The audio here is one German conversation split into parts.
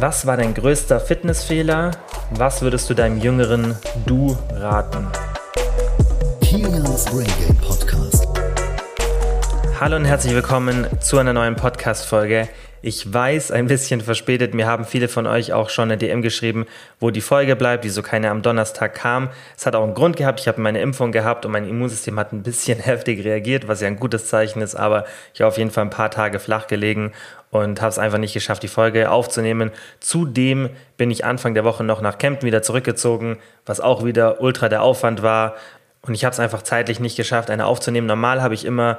Was war dein größter Fitnessfehler? Was würdest du deinem jüngeren Du raten? Kilians Brain Game Podcast. Hallo und herzlich willkommen zu einer neuen Podcast-Folge. Ich weiß, ein bisschen verspätet. Mir haben viele von euch auch schon eine DM geschrieben, wo die Folge bleibt, wieso keine am Donnerstag kam. Es hat auch einen Grund gehabt. Ich habe meine Impfung gehabt und mein Immunsystem hat ein bisschen heftig reagiert, was ja ein gutes Zeichen ist. Aber ich habe auf jeden Fall ein paar Tage flach gelegen und habe es einfach nicht geschafft, die Folge aufzunehmen. Zudem bin ich Anfang der Woche noch nach Kempten wieder zurückgezogen, was auch wieder ultra der Aufwand war. Und ich habe es einfach zeitlich nicht geschafft, eine aufzunehmen. Normal habe ich immer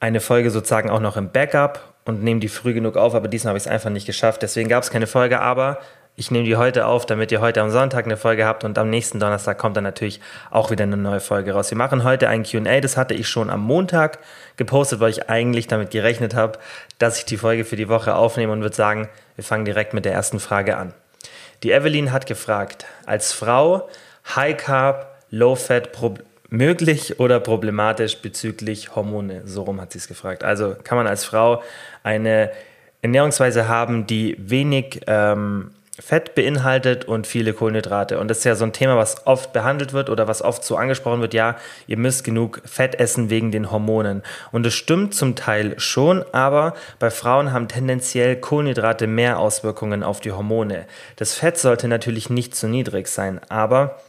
eine Folge sozusagen auch noch im Backup und nehme die früh genug auf, aber diesmal habe ich es einfach nicht geschafft. Deswegen gab es keine Folge, aber ich nehme die heute auf, damit ihr heute am Sonntag eine Folge habt und am nächsten Donnerstag kommt dann natürlich auch wieder eine neue Folge raus. Wir machen heute ein QA, das hatte ich schon am Montag gepostet, weil ich eigentlich damit gerechnet habe, dass ich die Folge für die Woche aufnehme und würde sagen, wir fangen direkt mit der ersten Frage an. Die Evelyn hat gefragt, als Frau High Carb, Low Fat möglich oder problematisch bezüglich Hormone? So rum hat sie es gefragt. Also kann man als Frau eine Ernährungsweise haben, die wenig ähm, Fett beinhaltet und viele Kohlenhydrate. Und das ist ja so ein Thema, was oft behandelt wird oder was oft so angesprochen wird, ja, ihr müsst genug Fett essen wegen den Hormonen. Und das stimmt zum Teil schon, aber bei Frauen haben tendenziell Kohlenhydrate mehr Auswirkungen auf die Hormone. Das Fett sollte natürlich nicht zu niedrig sein, aber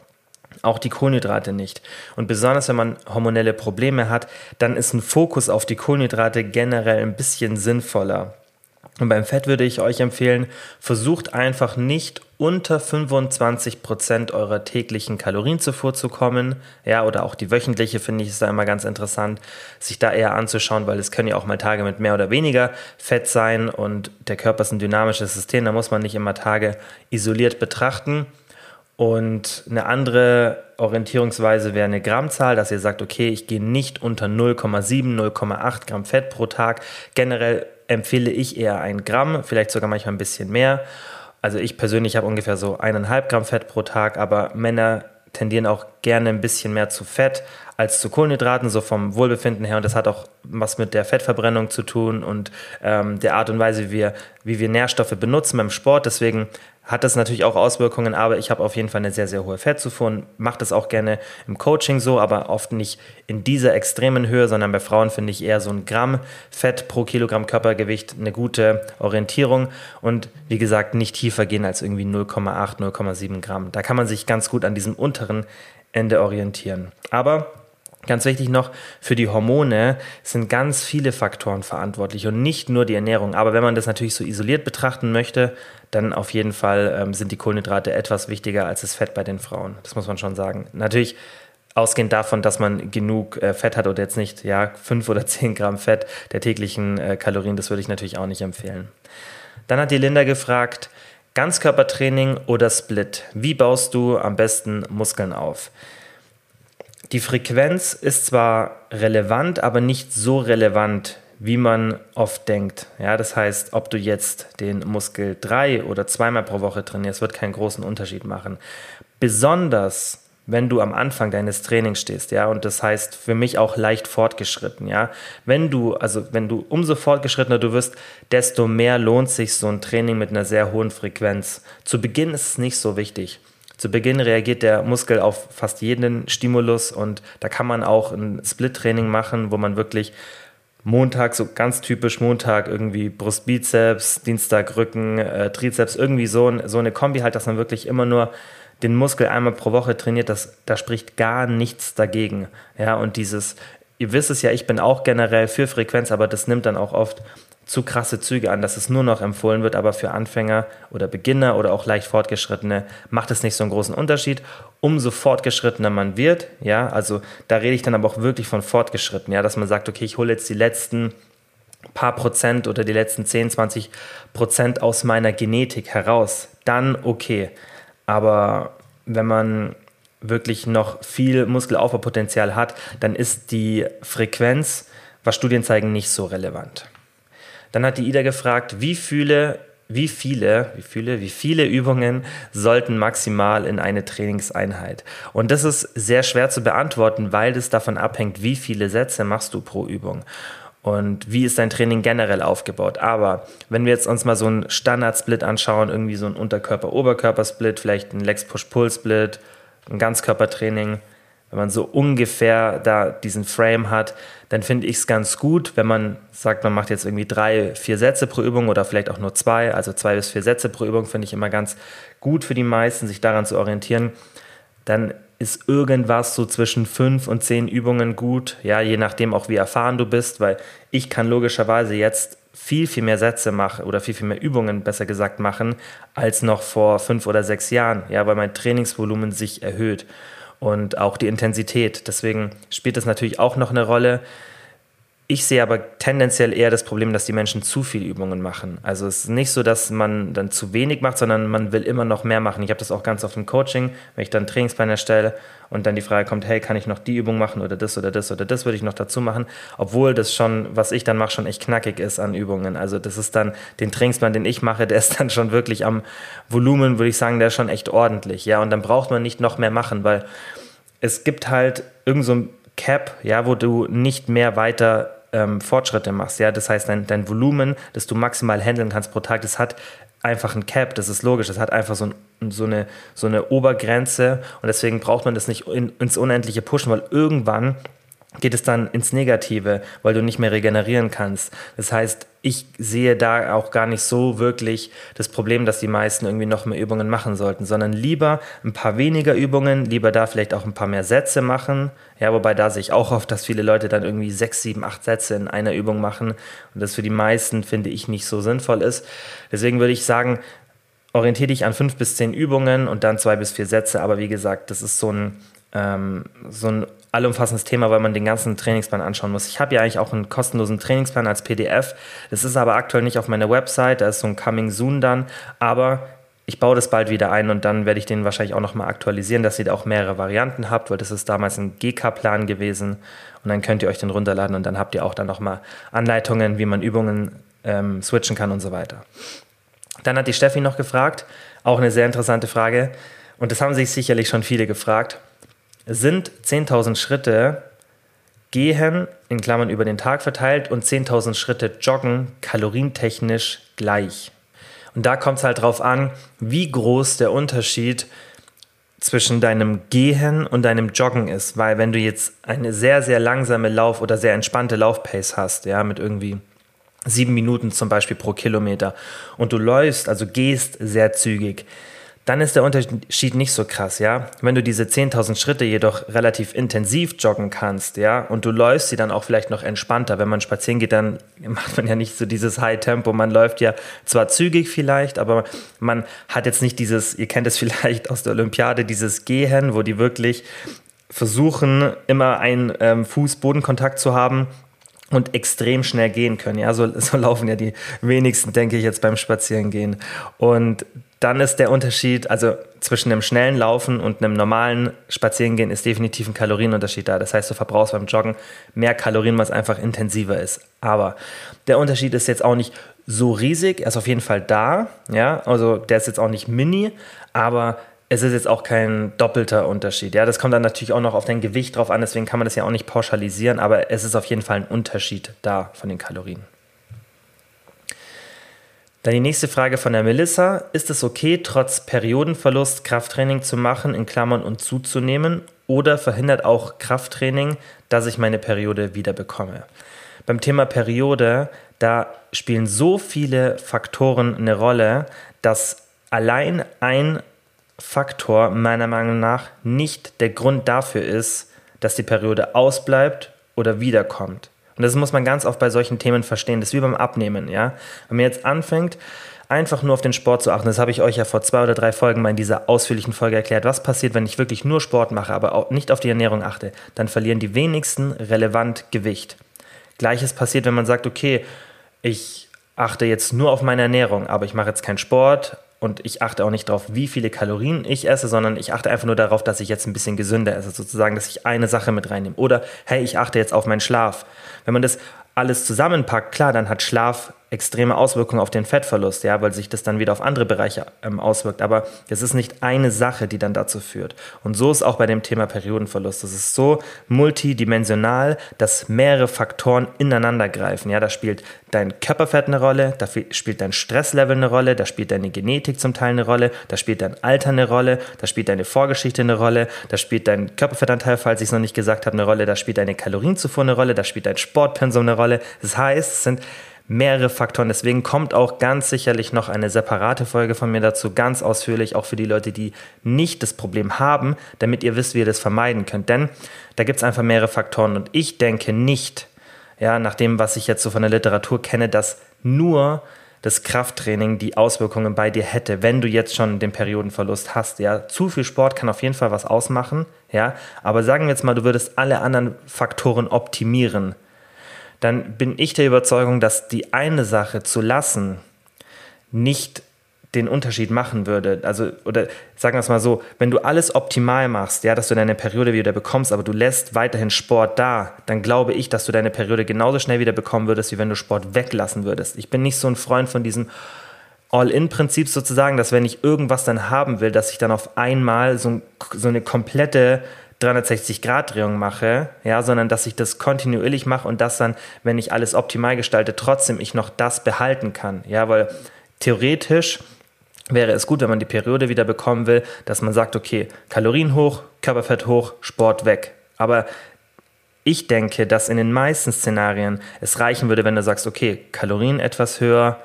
auch die Kohlenhydrate nicht. Und besonders wenn man hormonelle Probleme hat, dann ist ein Fokus auf die Kohlenhydrate generell ein bisschen sinnvoller. Und beim Fett würde ich euch empfehlen, versucht einfach nicht unter 25 Prozent eurer täglichen Kalorienzufuhr zu kommen. Ja, oder auch die wöchentliche finde ich ist da immer ganz interessant, sich da eher anzuschauen, weil es können ja auch mal Tage mit mehr oder weniger Fett sein und der Körper ist ein dynamisches System, da muss man nicht immer Tage isoliert betrachten. Und eine andere Orientierungsweise wäre eine Grammzahl, dass ihr sagt, okay, ich gehe nicht unter 0,7, 0,8 Gramm Fett pro Tag. Generell empfehle ich eher ein Gramm, vielleicht sogar manchmal ein bisschen mehr. Also ich persönlich habe ungefähr so eineinhalb Gramm Fett pro Tag, aber Männer tendieren auch gerne ein bisschen mehr zu Fett als zu Kohlenhydraten, so vom Wohlbefinden her. Und das hat auch was mit der Fettverbrennung zu tun und ähm, der Art und Weise, wie wir, wie wir Nährstoffe benutzen beim Sport. Deswegen hat das natürlich auch Auswirkungen, aber ich habe auf jeden Fall eine sehr, sehr hohe Fettzufuhr und mache das auch gerne im Coaching so, aber oft nicht in dieser extremen Höhe, sondern bei Frauen finde ich eher so ein Gramm Fett pro Kilogramm Körpergewicht eine gute Orientierung und wie gesagt nicht tiefer gehen als irgendwie 0,8, 0,7 Gramm. Da kann man sich ganz gut an diesem unteren Ende orientieren. Aber Ganz wichtig noch, für die Hormone sind ganz viele Faktoren verantwortlich und nicht nur die Ernährung. Aber wenn man das natürlich so isoliert betrachten möchte, dann auf jeden Fall ähm, sind die Kohlenhydrate etwas wichtiger als das Fett bei den Frauen. Das muss man schon sagen. Natürlich ausgehend davon, dass man genug äh, Fett hat oder jetzt nicht, ja, fünf oder zehn Gramm Fett der täglichen äh, Kalorien, das würde ich natürlich auch nicht empfehlen. Dann hat die Linda gefragt, Ganzkörpertraining oder Split? Wie baust du am besten Muskeln auf? Die Frequenz ist zwar relevant, aber nicht so relevant, wie man oft denkt. Ja, das heißt, ob du jetzt den Muskel drei oder zweimal pro Woche trainierst, wird keinen großen Unterschied machen. Besonders wenn du am Anfang deines Trainings stehst, ja, und das heißt für mich auch leicht fortgeschritten, ja. Wenn du, also wenn du umso fortgeschrittener du wirst, desto mehr lohnt sich so ein Training mit einer sehr hohen Frequenz. Zu Beginn ist es nicht so wichtig. Zu Beginn reagiert der Muskel auf fast jeden Stimulus und da kann man auch ein Split-Training machen, wo man wirklich Montag, so ganz typisch Montag, irgendwie Brustbizeps, Dienstag Rücken, äh, Trizeps, irgendwie so, so eine Kombi halt, dass man wirklich immer nur den Muskel einmal pro Woche trainiert, das, da spricht gar nichts dagegen. Ja, und dieses, ihr wisst es ja, ich bin auch generell für Frequenz, aber das nimmt dann auch oft zu krasse Züge an, dass es nur noch empfohlen wird, aber für Anfänger oder Beginner oder auch leicht Fortgeschrittene macht es nicht so einen großen Unterschied. Umso fortgeschrittener man wird, ja, also da rede ich dann aber auch wirklich von fortgeschritten, ja, dass man sagt, okay, ich hole jetzt die letzten paar Prozent oder die letzten 10, 20 Prozent aus meiner Genetik heraus, dann okay. Aber wenn man wirklich noch viel Muskelaufbaupotenzial hat, dann ist die Frequenz, was Studien zeigen, nicht so relevant. Dann hat die Ida gefragt, wie viele, wie viele, wie viele, wie viele Übungen sollten maximal in eine Trainingseinheit? Und das ist sehr schwer zu beantworten, weil das davon abhängt, wie viele Sätze machst du pro Übung. und wie ist dein Training generell aufgebaut. Aber wenn wir jetzt uns mal so einen Standard-Split anschauen, irgendwie so ein Unterkörper-Oberkörper-Split, vielleicht ein Legs-Push-Pull-Split, ein Ganzkörpertraining, wenn man so ungefähr da diesen Frame hat, dann finde ich es ganz gut, wenn man sagt, man macht jetzt irgendwie drei, vier Sätze pro Übung oder vielleicht auch nur zwei, also zwei bis vier Sätze pro Übung, finde ich immer ganz gut für die meisten, sich daran zu orientieren. Dann ist irgendwas so zwischen fünf und zehn Übungen gut, ja, je nachdem auch wie erfahren du bist, weil ich kann logischerweise jetzt viel, viel mehr Sätze machen oder viel, viel mehr Übungen, besser gesagt, machen, als noch vor fünf oder sechs Jahren, ja, weil mein Trainingsvolumen sich erhöht und auch die Intensität. Deswegen spielt das natürlich auch noch eine Rolle. Ich sehe aber tendenziell eher das Problem, dass die Menschen zu viele Übungen machen. Also es ist nicht so, dass man dann zu wenig macht, sondern man will immer noch mehr machen. Ich habe das auch ganz oft im Coaching, wenn ich dann einen Trainingsplan erstelle und dann die Frage kommt, hey, kann ich noch die Übung machen oder das oder das oder das würde ich noch dazu machen, obwohl das schon, was ich dann mache, schon echt knackig ist an Übungen. Also das ist dann den Trainingsplan, den ich mache, der ist dann schon wirklich am Volumen, würde ich sagen, der ist schon echt ordentlich. Ja, und dann braucht man nicht noch mehr machen, weil es gibt halt irgend so ein Cap, ja, wo du nicht mehr weiter ähm, Fortschritte machst. Ja, das heißt, dein, dein Volumen, das du maximal handeln kannst pro Tag, das hat einfach ein Cap, das ist logisch, das hat einfach so, ein, so, eine, so eine Obergrenze und deswegen braucht man das nicht in, ins Unendliche pushen, weil irgendwann geht es dann ins Negative, weil du nicht mehr regenerieren kannst. Das heißt, ich sehe da auch gar nicht so wirklich das Problem, dass die meisten irgendwie noch mehr Übungen machen sollten, sondern lieber ein paar weniger Übungen, lieber da vielleicht auch ein paar mehr Sätze machen. Ja, wobei da sehe ich auch oft, dass viele Leute dann irgendwie sechs, sieben, acht Sätze in einer Übung machen und das für die meisten, finde ich, nicht so sinnvoll ist. Deswegen würde ich sagen, orientiere dich an fünf bis zehn Übungen und dann zwei bis vier Sätze. Aber wie gesagt, das ist so ein, ähm, so ein allumfassendes Thema, weil man den ganzen Trainingsplan anschauen muss. Ich habe ja eigentlich auch einen kostenlosen Trainingsplan als PDF. Das ist aber aktuell nicht auf meiner Website, da ist so ein Coming Soon dann, aber ich baue das bald wieder ein und dann werde ich den wahrscheinlich auch nochmal aktualisieren, dass ihr da auch mehrere Varianten habt, weil das ist damals ein GK-Plan gewesen und dann könnt ihr euch den runterladen und dann habt ihr auch dann nochmal Anleitungen, wie man Übungen ähm, switchen kann und so weiter. Dann hat die Steffi noch gefragt, auch eine sehr interessante Frage und das haben sich sicherlich schon viele gefragt sind 10.000 Schritte gehen, in Klammern über den Tag verteilt, und 10.000 Schritte joggen kalorientechnisch gleich. Und da kommt es halt drauf an, wie groß der Unterschied zwischen deinem Gehen und deinem Joggen ist. Weil wenn du jetzt eine sehr, sehr langsame Lauf- oder sehr entspannte Laufpace hast, ja, mit irgendwie sieben Minuten zum Beispiel pro Kilometer und du läufst, also gehst sehr zügig, dann ist der Unterschied nicht so krass, ja. Wenn du diese 10.000 Schritte jedoch relativ intensiv joggen kannst, ja, und du läufst sie dann auch vielleicht noch entspannter. Wenn man spazieren geht, dann macht man ja nicht so dieses High-Tempo. Man läuft ja zwar zügig vielleicht, aber man hat jetzt nicht dieses, ihr kennt es vielleicht aus der Olympiade, dieses Gehen, wo die wirklich versuchen, immer einen ähm, Fuß-Bodenkontakt zu haben und extrem schnell gehen können. Ja, so, so laufen ja die wenigsten, denke ich, jetzt beim Spazierengehen. Und dann ist der Unterschied, also zwischen einem schnellen Laufen und einem normalen Spazierengehen ist definitiv ein Kalorienunterschied da. Das heißt, du verbrauchst beim Joggen mehr Kalorien, was einfach intensiver ist. Aber der Unterschied ist jetzt auch nicht so riesig, er ist auf jeden Fall da, ja, also der ist jetzt auch nicht mini, aber es ist jetzt auch kein doppelter Unterschied. Ja, das kommt dann natürlich auch noch auf dein Gewicht drauf an, deswegen kann man das ja auch nicht pauschalisieren, aber es ist auf jeden Fall ein Unterschied da von den Kalorien. Dann die nächste Frage von der Melissa. Ist es okay, trotz Periodenverlust Krafttraining zu machen, in Klammern und zuzunehmen? Oder verhindert auch Krafttraining, dass ich meine Periode wieder bekomme? Beim Thema Periode, da spielen so viele Faktoren eine Rolle, dass allein ein Faktor meiner Meinung nach nicht der Grund dafür ist, dass die Periode ausbleibt oder wiederkommt. Und das muss man ganz oft bei solchen Themen verstehen. Das ist wie beim Abnehmen, ja. Wenn man jetzt anfängt, einfach nur auf den Sport zu achten, das habe ich euch ja vor zwei oder drei Folgen mal in dieser ausführlichen Folge erklärt, was passiert, wenn ich wirklich nur Sport mache, aber auch nicht auf die Ernährung achte, dann verlieren die wenigsten relevant Gewicht. Gleiches passiert, wenn man sagt, okay, ich achte jetzt nur auf meine Ernährung, aber ich mache jetzt keinen Sport, und ich achte auch nicht darauf, wie viele Kalorien ich esse, sondern ich achte einfach nur darauf, dass ich jetzt ein bisschen gesünder esse, sozusagen, dass ich eine Sache mit reinnehme. Oder hey, ich achte jetzt auf meinen Schlaf. Wenn man das alles zusammenpackt, klar, dann hat Schlaf extreme Auswirkungen auf den Fettverlust, ja, weil sich das dann wieder auf andere Bereiche ähm, auswirkt. Aber es ist nicht eine Sache, die dann dazu führt. Und so ist auch bei dem Thema Periodenverlust. Es ist so multidimensional, dass mehrere Faktoren ineinander greifen. Ja, da spielt dein Körperfett eine Rolle, da spielt dein Stresslevel eine Rolle, da spielt deine Genetik zum Teil eine Rolle, da spielt dein Alter eine Rolle, da spielt deine Vorgeschichte eine Rolle, da spielt dein Körperfettanteil, falls ich es noch nicht gesagt habe, eine Rolle, da spielt deine Kalorienzufuhr eine Rolle, da spielt dein Sportpensum eine Rolle. Das heißt, es sind mehrere Faktoren. Deswegen kommt auch ganz sicherlich noch eine separate Folge von mir dazu, ganz ausführlich, auch für die Leute, die nicht das Problem haben, damit ihr wisst, wie ihr das vermeiden könnt. Denn da gibt es einfach mehrere Faktoren und ich denke nicht, ja, nach dem, was ich jetzt so von der Literatur kenne, dass nur das Krafttraining die Auswirkungen bei dir hätte, wenn du jetzt schon den Periodenverlust hast. Ja, zu viel Sport kann auf jeden Fall was ausmachen, ja, aber sagen wir jetzt mal, du würdest alle anderen Faktoren optimieren dann bin ich der Überzeugung, dass die eine Sache zu lassen nicht den Unterschied machen würde. Also, oder sagen wir es mal so, wenn du alles optimal machst, ja, dass du deine Periode wieder bekommst, aber du lässt weiterhin Sport da, dann glaube ich, dass du deine Periode genauso schnell wieder bekommen würdest, wie wenn du Sport weglassen würdest. Ich bin nicht so ein Freund von diesem All-in-Prinzip sozusagen, dass wenn ich irgendwas dann haben will, dass ich dann auf einmal so, so eine komplette 360-Grad-Drehung mache, ja, sondern dass ich das kontinuierlich mache und dass dann, wenn ich alles optimal gestalte, trotzdem ich noch das behalten kann. Ja, weil theoretisch wäre es gut, wenn man die Periode wieder bekommen will, dass man sagt, okay, Kalorien hoch, Körperfett hoch, Sport weg. Aber ich denke, dass in den meisten Szenarien es reichen würde, wenn du sagst, okay, Kalorien etwas höher,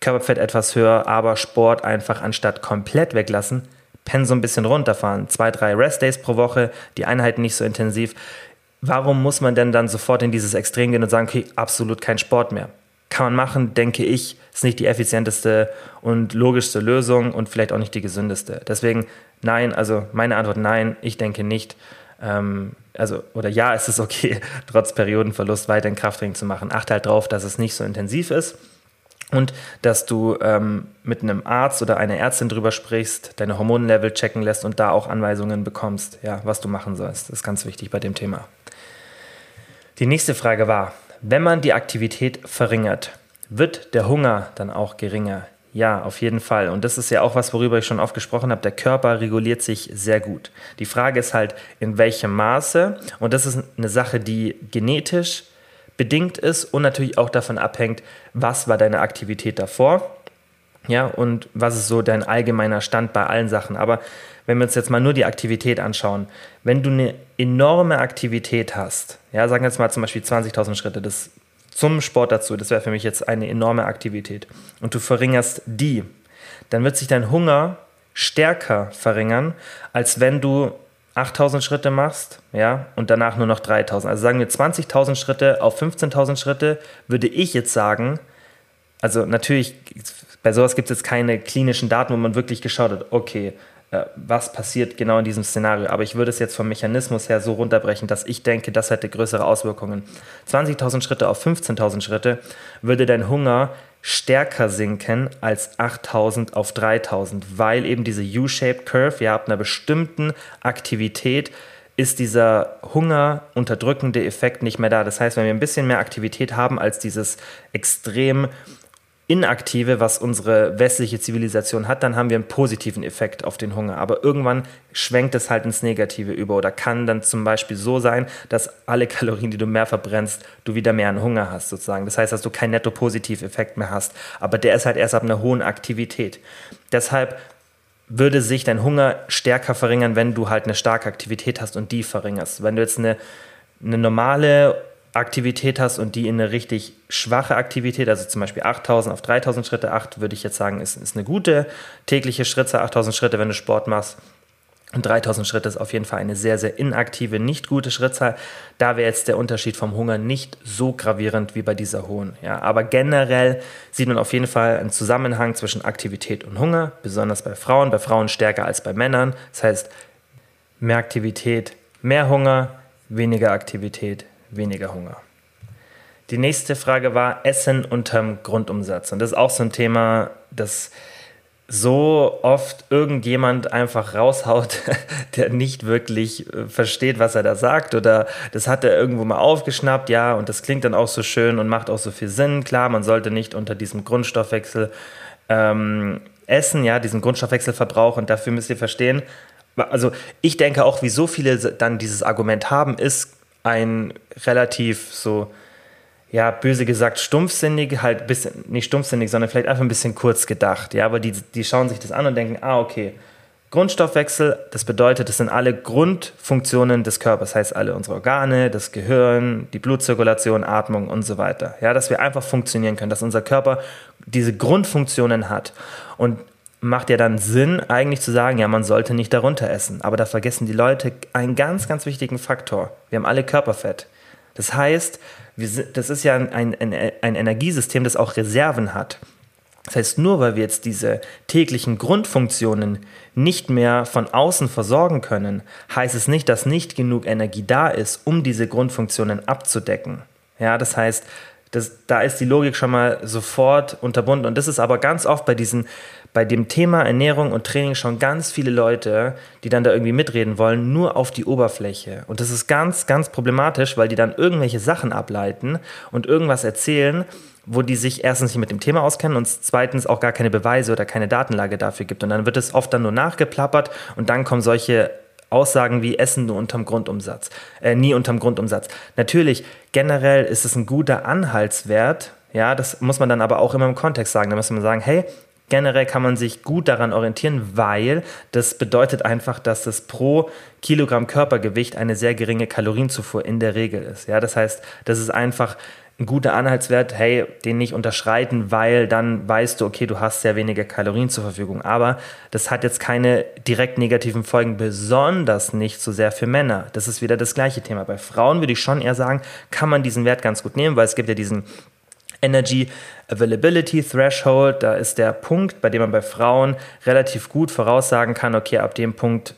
Körperfett etwas höher, aber Sport einfach anstatt komplett weglassen, Pensum ein bisschen runterfahren. Zwei, drei Rest-Days pro Woche, die Einheiten nicht so intensiv. Warum muss man denn dann sofort in dieses Extrem gehen und sagen, okay, absolut kein Sport mehr? Kann man machen, denke ich, ist nicht die effizienteste und logischste Lösung und vielleicht auch nicht die gesündeste. Deswegen nein, also meine Antwort nein, ich denke nicht. Ähm, also, oder ja, es ist okay, trotz Periodenverlust weiterhin Krafttraining zu machen. Achte halt drauf, dass es nicht so intensiv ist und dass du ähm, mit einem Arzt oder einer Ärztin drüber sprichst, deine Hormonlevel checken lässt und da auch Anweisungen bekommst, ja, was du machen sollst. Das ist ganz wichtig bei dem Thema. Die nächste Frage war, wenn man die Aktivität verringert, wird der Hunger dann auch geringer? Ja, auf jeden Fall. Und das ist ja auch was, worüber ich schon oft gesprochen habe. Der Körper reguliert sich sehr gut. Die Frage ist halt, in welchem Maße. Und das ist eine Sache, die genetisch bedingt ist und natürlich auch davon abhängt, was war deine Aktivität davor. Ja, und was ist so dein allgemeiner Stand bei allen Sachen. Aber wenn wir uns jetzt mal nur die Aktivität anschauen, wenn du eine enorme Aktivität hast, ja, sagen wir jetzt mal zum Beispiel 20.000 Schritte, das zum Sport dazu, das wäre für mich jetzt eine enorme Aktivität, und du verringerst die, dann wird sich dein Hunger stärker verringern, als wenn du 8000 Schritte machst, ja, und danach nur noch 3000. Also sagen wir 20.000 Schritte auf 15.000 Schritte, würde ich jetzt sagen, also natürlich, bei sowas gibt es jetzt keine klinischen Daten, wo man wirklich geschaut hat, okay, äh, was passiert genau in diesem Szenario. Aber ich würde es jetzt vom Mechanismus her so runterbrechen, dass ich denke, das hätte größere Auswirkungen. 20.000 Schritte auf 15.000 Schritte würde dein Hunger stärker sinken als 8000 auf 3000, weil eben diese U-shaped Curve, ja, ab einer bestimmten Aktivität ist dieser Hunger unterdrückende Effekt nicht mehr da. Das heißt, wenn wir ein bisschen mehr Aktivität haben als dieses extrem Inaktive, was unsere westliche Zivilisation hat, dann haben wir einen positiven Effekt auf den Hunger. Aber irgendwann schwenkt es halt ins Negative über oder kann dann zum Beispiel so sein, dass alle Kalorien, die du mehr verbrennst, du wieder mehr an Hunger hast sozusagen. Das heißt, dass du keinen Netto-Positiv-Effekt mehr hast. Aber der ist halt erst ab einer hohen Aktivität. Deshalb würde sich dein Hunger stärker verringern, wenn du halt eine starke Aktivität hast und die verringerst. Wenn du jetzt eine, eine normale Aktivität hast und die in eine richtig schwache Aktivität, also zum Beispiel 8000 auf 3000 Schritte, 8 würde ich jetzt sagen, ist, ist eine gute tägliche Schrittzahl, 8000 Schritte, wenn du Sport machst. Und 3000 Schritte ist auf jeden Fall eine sehr, sehr inaktive, nicht gute Schrittzahl. Da wäre jetzt der Unterschied vom Hunger nicht so gravierend wie bei dieser hohen. Ja, aber generell sieht man auf jeden Fall einen Zusammenhang zwischen Aktivität und Hunger, besonders bei Frauen, bei Frauen stärker als bei Männern. Das heißt, mehr Aktivität, mehr Hunger, weniger Aktivität, weniger Hunger. Die nächste Frage war Essen unterm Grundumsatz. Und das ist auch so ein Thema, das so oft irgendjemand einfach raushaut, der nicht wirklich äh, versteht, was er da sagt oder das hat er irgendwo mal aufgeschnappt, ja, und das klingt dann auch so schön und macht auch so viel Sinn. Klar, man sollte nicht unter diesem Grundstoffwechsel ähm, essen, ja, diesen Grundstoffwechselverbrauch und dafür müsst ihr verstehen, also ich denke auch, wie so viele dann dieses Argument haben, ist ein relativ so ja, böse gesagt, stumpfsinnig, halt bisschen, nicht stumpfsinnig, sondern vielleicht einfach ein bisschen kurz gedacht. Ja, aber die, die schauen sich das an und denken, ah, okay, Grundstoffwechsel, das bedeutet, das sind alle Grundfunktionen des Körpers, heißt alle unsere Organe, das Gehirn, die Blutzirkulation, Atmung und so weiter. Ja, dass wir einfach funktionieren können, dass unser Körper diese Grundfunktionen hat. Und macht ja dann Sinn, eigentlich zu sagen, ja, man sollte nicht darunter essen. Aber da vergessen die Leute einen ganz, ganz wichtigen Faktor. Wir haben alle Körperfett. Das heißt, sind, das ist ja ein, ein, ein Energiesystem, das auch Reserven hat. Das heißt, nur weil wir jetzt diese täglichen Grundfunktionen nicht mehr von außen versorgen können, heißt es nicht, dass nicht genug Energie da ist, um diese Grundfunktionen abzudecken. Ja, das heißt, das, da ist die Logik schon mal sofort unterbunden. Und das ist aber ganz oft bei diesen bei dem Thema Ernährung und Training schon ganz viele Leute, die dann da irgendwie mitreden wollen, nur auf die Oberfläche. Und das ist ganz, ganz problematisch, weil die dann irgendwelche Sachen ableiten und irgendwas erzählen, wo die sich erstens nicht mit dem Thema auskennen und zweitens auch gar keine Beweise oder keine Datenlage dafür gibt. Und dann wird es oft dann nur nachgeplappert und dann kommen solche Aussagen wie Essen nur unterm Grundumsatz, äh, nie unterm Grundumsatz. Natürlich, generell ist es ein guter Anhaltswert, ja, das muss man dann aber auch immer im Kontext sagen. Da muss man sagen, hey, Generell kann man sich gut daran orientieren, weil das bedeutet einfach, dass das pro Kilogramm Körpergewicht eine sehr geringe Kalorienzufuhr in der Regel ist. Ja, das heißt, das ist einfach ein guter Anhaltswert, hey, den nicht unterschreiten, weil dann weißt du, okay, du hast sehr wenige Kalorien zur Verfügung. Aber das hat jetzt keine direkt negativen Folgen, besonders nicht so sehr für Männer. Das ist wieder das gleiche Thema. Bei Frauen würde ich schon eher sagen, kann man diesen Wert ganz gut nehmen, weil es gibt ja diesen Energy Availability Threshold, da ist der Punkt, bei dem man bei Frauen relativ gut voraussagen kann, okay, ab dem Punkt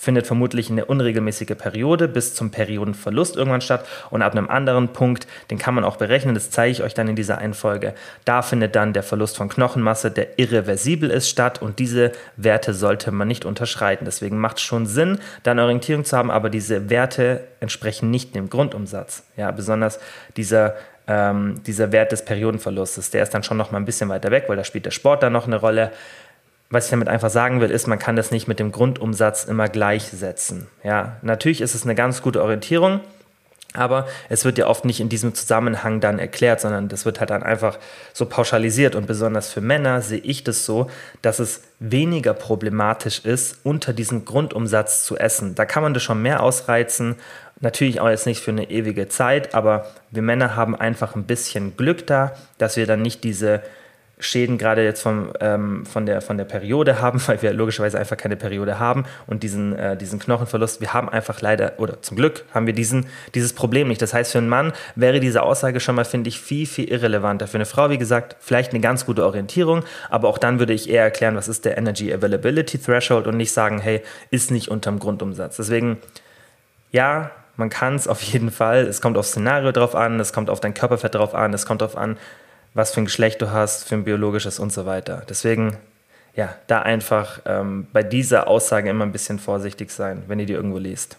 findet vermutlich eine unregelmäßige Periode bis zum Periodenverlust irgendwann statt und ab einem anderen Punkt, den kann man auch berechnen, das zeige ich euch dann in dieser Einfolge, da findet dann der Verlust von Knochenmasse, der irreversibel ist, statt und diese Werte sollte man nicht unterschreiten. Deswegen macht es schon Sinn, da eine Orientierung zu haben, aber diese Werte entsprechen nicht dem Grundumsatz. Ja, besonders dieser ähm, dieser Wert des Periodenverlustes, der ist dann schon noch mal ein bisschen weiter weg, weil da spielt der Sport dann noch eine Rolle. Was ich damit einfach sagen will, ist, man kann das nicht mit dem Grundumsatz immer gleichsetzen. Ja, natürlich ist es eine ganz gute Orientierung, aber es wird ja oft nicht in diesem Zusammenhang dann erklärt, sondern das wird halt dann einfach so pauschalisiert. Und besonders für Männer sehe ich das so, dass es weniger problematisch ist, unter diesem Grundumsatz zu essen. Da kann man das schon mehr ausreizen Natürlich auch jetzt nicht für eine ewige Zeit, aber wir Männer haben einfach ein bisschen Glück da, dass wir dann nicht diese Schäden gerade jetzt vom, ähm, von, der, von der Periode haben, weil wir logischerweise einfach keine Periode haben und diesen, äh, diesen Knochenverlust. Wir haben einfach leider, oder zum Glück haben wir diesen, dieses Problem nicht. Das heißt, für einen Mann wäre diese Aussage schon mal, finde ich, viel, viel irrelevanter. Für eine Frau, wie gesagt, vielleicht eine ganz gute Orientierung, aber auch dann würde ich eher erklären, was ist der Energy Availability Threshold und nicht sagen, hey, ist nicht unterm Grundumsatz. Deswegen, ja, man kann es auf jeden Fall. Es kommt aufs Szenario drauf an, es kommt auf dein Körperfett drauf an, es kommt darauf an, was für ein Geschlecht du hast, für ein biologisches und so weiter. Deswegen, ja, da einfach ähm, bei dieser Aussage immer ein bisschen vorsichtig sein, wenn ihr die irgendwo liest.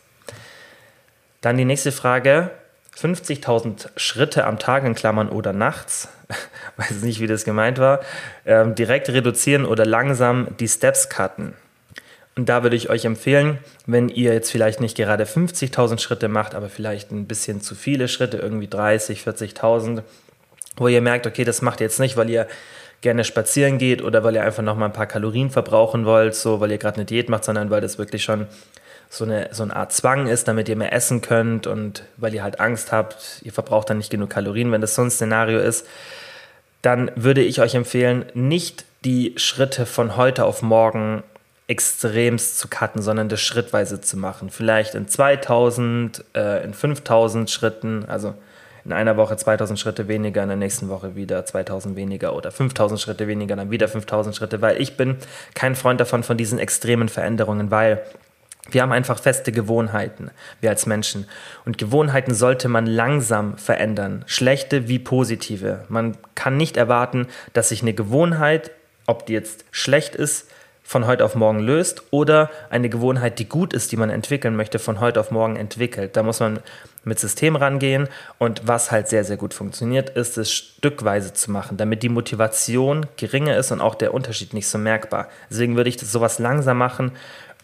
Dann die nächste Frage. 50.000 Schritte am Tag in Klammern oder nachts, weiß nicht, wie das gemeint war, ähm, direkt reduzieren oder langsam die Steps cutten. Und da würde ich euch empfehlen, wenn ihr jetzt vielleicht nicht gerade 50.000 Schritte macht, aber vielleicht ein bisschen zu viele Schritte, irgendwie 30, 40.000, wo ihr merkt, okay, das macht ihr jetzt nicht, weil ihr gerne spazieren geht oder weil ihr einfach noch mal ein paar Kalorien verbrauchen wollt, so weil ihr gerade eine Diät macht, sondern weil das wirklich schon so eine, so eine Art Zwang ist, damit ihr mehr essen könnt und weil ihr halt Angst habt, ihr verbraucht dann nicht genug Kalorien, wenn das so ein Szenario ist, dann würde ich euch empfehlen, nicht die Schritte von heute auf morgen extremst zu cutten, sondern das schrittweise zu machen. Vielleicht in 2000, äh, in 5000 Schritten, also in einer Woche 2000 Schritte weniger, in der nächsten Woche wieder 2000 weniger oder 5000 Schritte weniger, dann wieder 5000 Schritte, weil ich bin kein Freund davon, von diesen extremen Veränderungen, weil wir haben einfach feste Gewohnheiten, wir als Menschen. Und Gewohnheiten sollte man langsam verändern, schlechte wie positive. Man kann nicht erwarten, dass sich eine Gewohnheit ob die jetzt schlecht ist, von heute auf morgen löst oder eine Gewohnheit, die gut ist, die man entwickeln möchte, von heute auf morgen entwickelt. Da muss man mit System rangehen und was halt sehr, sehr gut funktioniert, ist es stückweise zu machen, damit die Motivation geringer ist und auch der Unterschied nicht so merkbar. Deswegen würde ich das sowas langsam machen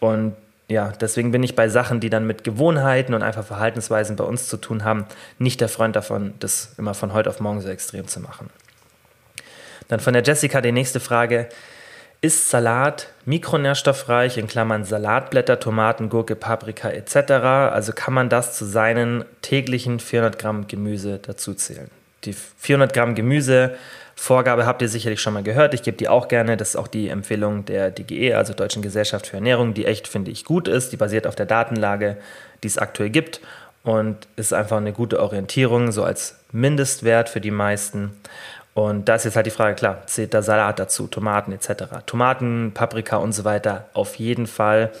und ja, deswegen bin ich bei Sachen, die dann mit Gewohnheiten und einfach Verhaltensweisen bei uns zu tun haben, nicht der Freund davon, das immer von heute auf morgen so extrem zu machen. Dann von der Jessica die nächste Frage. Ist Salat mikronährstoffreich, in Klammern Salatblätter, Tomaten, Gurke, Paprika etc.? Also kann man das zu seinen täglichen 400 Gramm Gemüse dazuzählen? Die 400 Gramm Gemüse Vorgabe habt ihr sicherlich schon mal gehört. Ich gebe die auch gerne. Das ist auch die Empfehlung der DGE, also Deutschen Gesellschaft für Ernährung, die echt, finde ich, gut ist. Die basiert auf der Datenlage, die es aktuell gibt und ist einfach eine gute Orientierung, so als Mindestwert für die meisten. Und da ist jetzt halt die Frage, klar, zählt da Salat dazu, Tomaten etc. Tomaten, Paprika und so weiter auf jeden Fall.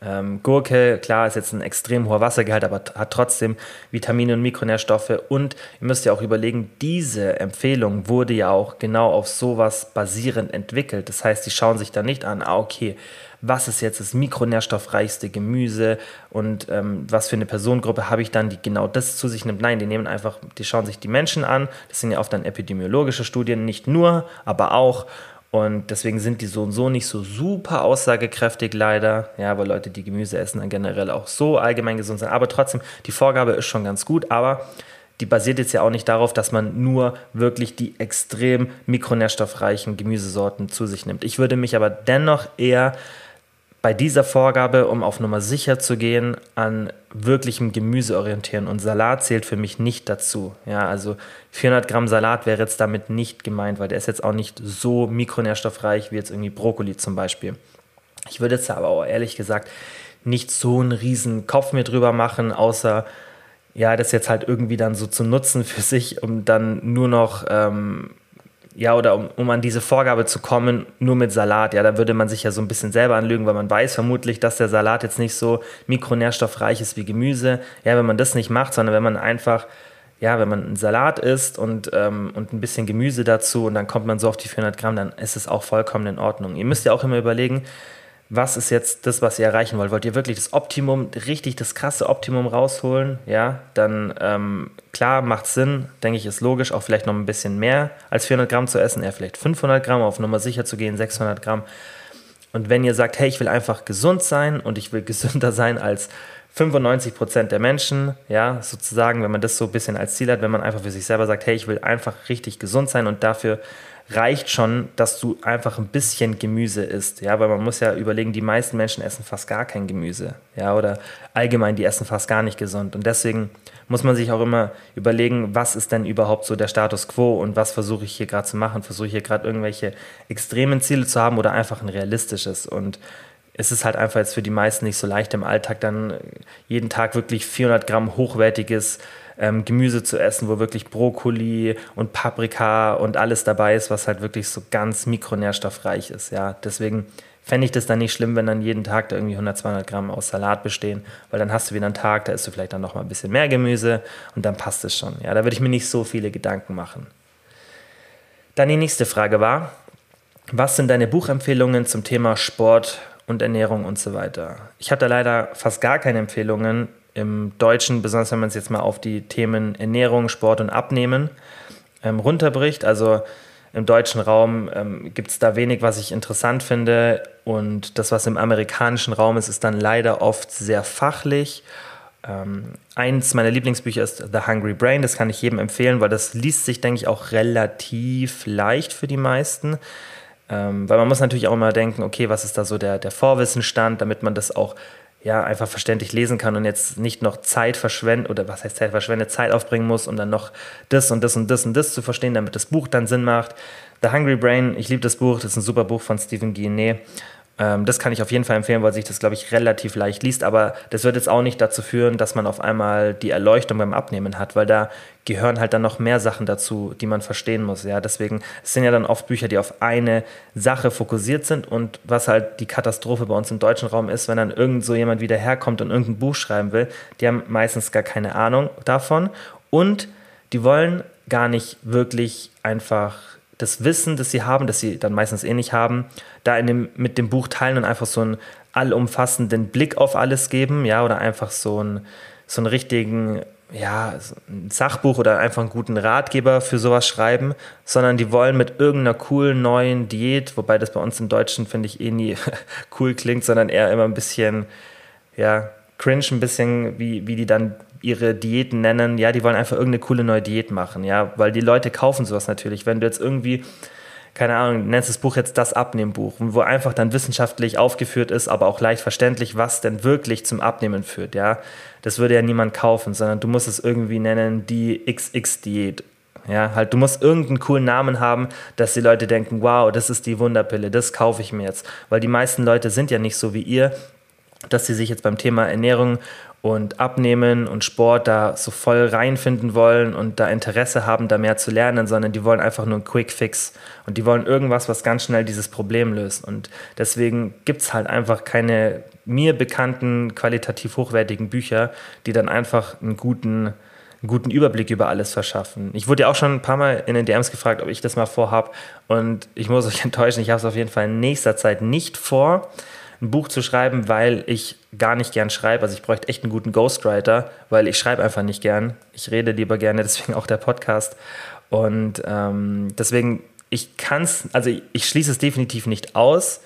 Ähm, Gurke, klar, ist jetzt ein extrem hoher Wassergehalt, aber hat trotzdem Vitamine und Mikronährstoffe. Und ihr müsst ja auch überlegen, diese Empfehlung wurde ja auch genau auf sowas basierend entwickelt. Das heißt, die schauen sich da nicht an, ah, okay, was ist jetzt das mikronährstoffreichste Gemüse und ähm, was für eine Personengruppe habe ich dann, die genau das zu sich nimmt. Nein, die nehmen einfach, die schauen sich die Menschen an. Das sind ja oft dann epidemiologische Studien, nicht nur, aber auch. Und deswegen sind die so und so nicht so super aussagekräftig leider. Ja, weil Leute, die Gemüse essen, dann generell auch so allgemein gesund sind. Aber trotzdem, die Vorgabe ist schon ganz gut. Aber die basiert jetzt ja auch nicht darauf, dass man nur wirklich die extrem mikronährstoffreichen Gemüsesorten zu sich nimmt. Ich würde mich aber dennoch eher bei dieser Vorgabe, um auf Nummer sicher zu gehen, an wirklichem Gemüse orientieren. Und Salat zählt für mich nicht dazu. Ja, also 400 Gramm Salat wäre jetzt damit nicht gemeint, weil der ist jetzt auch nicht so mikronährstoffreich wie jetzt irgendwie Brokkoli zum Beispiel. Ich würde jetzt aber auch ehrlich gesagt nicht so einen riesen Kopf mir drüber machen, außer ja, das jetzt halt irgendwie dann so zu nutzen für sich, um dann nur noch ähm, ja, oder um, um an diese Vorgabe zu kommen, nur mit Salat, ja, da würde man sich ja so ein bisschen selber anlügen, weil man weiß vermutlich, dass der Salat jetzt nicht so mikronährstoffreich ist wie Gemüse. Ja, wenn man das nicht macht, sondern wenn man einfach, ja, wenn man einen Salat isst und, ähm, und ein bisschen Gemüse dazu und dann kommt man so auf die 400 Gramm, dann ist es auch vollkommen in Ordnung. Ihr müsst ja auch immer überlegen, was ist jetzt das, was ihr erreichen wollt? Wollt ihr wirklich das Optimum, richtig das krasse Optimum rausholen? Ja, dann ähm, klar, macht Sinn, denke ich, ist logisch, auch vielleicht noch ein bisschen mehr als 400 Gramm zu essen, eher vielleicht 500 Gramm, auf Nummer sicher zu gehen, 600 Gramm. Und wenn ihr sagt, hey, ich will einfach gesund sein und ich will gesünder sein als 95 Prozent der Menschen, ja, sozusagen, wenn man das so ein bisschen als Ziel hat, wenn man einfach für sich selber sagt, hey, ich will einfach richtig gesund sein und dafür reicht schon, dass du einfach ein bisschen Gemüse isst. Ja, weil man muss ja überlegen, die meisten Menschen essen fast gar kein Gemüse. Ja, oder allgemein, die essen fast gar nicht gesund. Und deswegen muss man sich auch immer überlegen, was ist denn überhaupt so der Status quo und was versuche ich hier gerade zu machen? Versuche ich hier gerade irgendwelche extremen Ziele zu haben oder einfach ein realistisches? Und es ist halt einfach jetzt für die meisten nicht so leicht im Alltag dann jeden Tag wirklich 400 Gramm hochwertiges ähm, Gemüse zu essen, wo wirklich Brokkoli und Paprika und alles dabei ist, was halt wirklich so ganz mikronährstoffreich ist. Ja, deswegen fände ich das dann nicht schlimm, wenn dann jeden Tag da irgendwie 100, 200 Gramm aus Salat bestehen, weil dann hast du wieder einen Tag, da isst du vielleicht dann noch mal ein bisschen mehr Gemüse und dann passt es schon. Ja, da würde ich mir nicht so viele Gedanken machen. Dann die nächste Frage war, was sind deine Buchempfehlungen zum Thema Sport und Ernährung und so weiter? Ich habe da leider fast gar keine Empfehlungen im Deutschen, besonders wenn man es jetzt mal auf die Themen Ernährung, Sport und Abnehmen ähm, runterbricht. Also im deutschen Raum ähm, gibt es da wenig, was ich interessant finde. Und das, was im amerikanischen Raum ist, ist dann leider oft sehr fachlich. Ähm, eins meiner Lieblingsbücher ist The Hungry Brain. Das kann ich jedem empfehlen, weil das liest sich, denke ich, auch relativ leicht für die meisten. Ähm, weil man muss natürlich auch immer denken, okay, was ist da so der, der Vorwissenstand, damit man das auch ja, einfach verständlich lesen kann und jetzt nicht noch Zeit verschwendet, oder was heißt Zeit verschwendet, Zeit aufbringen muss, um dann noch das und das und das und das zu verstehen, damit das Buch dann Sinn macht. The Hungry Brain, ich liebe das Buch, das ist ein super Buch von Stephen Guillenet. Ähm, das kann ich auf jeden Fall empfehlen, weil sich das, glaube ich, relativ leicht liest. Aber das wird jetzt auch nicht dazu führen, dass man auf einmal die Erleuchtung beim Abnehmen hat, weil da gehören halt dann noch mehr Sachen dazu, die man verstehen muss. Ja, deswegen es sind ja dann oft Bücher, die auf eine Sache fokussiert sind. Und was halt die Katastrophe bei uns im deutschen Raum ist, wenn dann irgend so jemand wieder herkommt und irgendein Buch schreiben will, die haben meistens gar keine Ahnung davon und die wollen gar nicht wirklich einfach das Wissen, das sie haben, das sie dann meistens eh nicht haben, da in dem, mit dem Buch teilen und einfach so einen allumfassenden Blick auf alles geben, ja, oder einfach so, ein, so einen richtigen, ja, ein Sachbuch oder einfach einen guten Ratgeber für sowas schreiben, sondern die wollen mit irgendeiner coolen neuen Diät, wobei das bei uns im Deutschen finde ich eh nie cool klingt, sondern eher immer ein bisschen, ja, cringe, ein bisschen, wie, wie die dann ihre Diäten nennen, ja, die wollen einfach irgendeine coole neue Diät machen, ja, weil die Leute kaufen sowas natürlich. Wenn du jetzt irgendwie, keine Ahnung, nennst das Buch jetzt das Abnehmbuch, wo einfach dann wissenschaftlich aufgeführt ist, aber auch leicht verständlich, was denn wirklich zum Abnehmen führt, ja, das würde ja niemand kaufen, sondern du musst es irgendwie nennen, die XX-Diät. Ja, halt, du musst irgendeinen coolen Namen haben, dass die Leute denken, wow, das ist die Wunderpille, das kaufe ich mir jetzt. Weil die meisten Leute sind ja nicht so wie ihr, dass sie sich jetzt beim Thema Ernährung und Abnehmen und Sport da so voll reinfinden wollen und da Interesse haben, da mehr zu lernen, sondern die wollen einfach nur einen Quick Fix und die wollen irgendwas, was ganz schnell dieses Problem löst. Und deswegen gibt es halt einfach keine mir bekannten, qualitativ hochwertigen Bücher, die dann einfach einen guten, einen guten Überblick über alles verschaffen. Ich wurde ja auch schon ein paar Mal in den DMs gefragt, ob ich das mal vorhab und ich muss euch enttäuschen, ich habe es auf jeden Fall in nächster Zeit nicht vor ein Buch zu schreiben, weil ich gar nicht gern schreibe. Also ich bräuchte echt einen guten Ghostwriter, weil ich schreibe einfach nicht gern. Ich rede lieber gerne, deswegen auch der Podcast. Und ähm, deswegen, ich kann es, also ich schließe es definitiv nicht aus,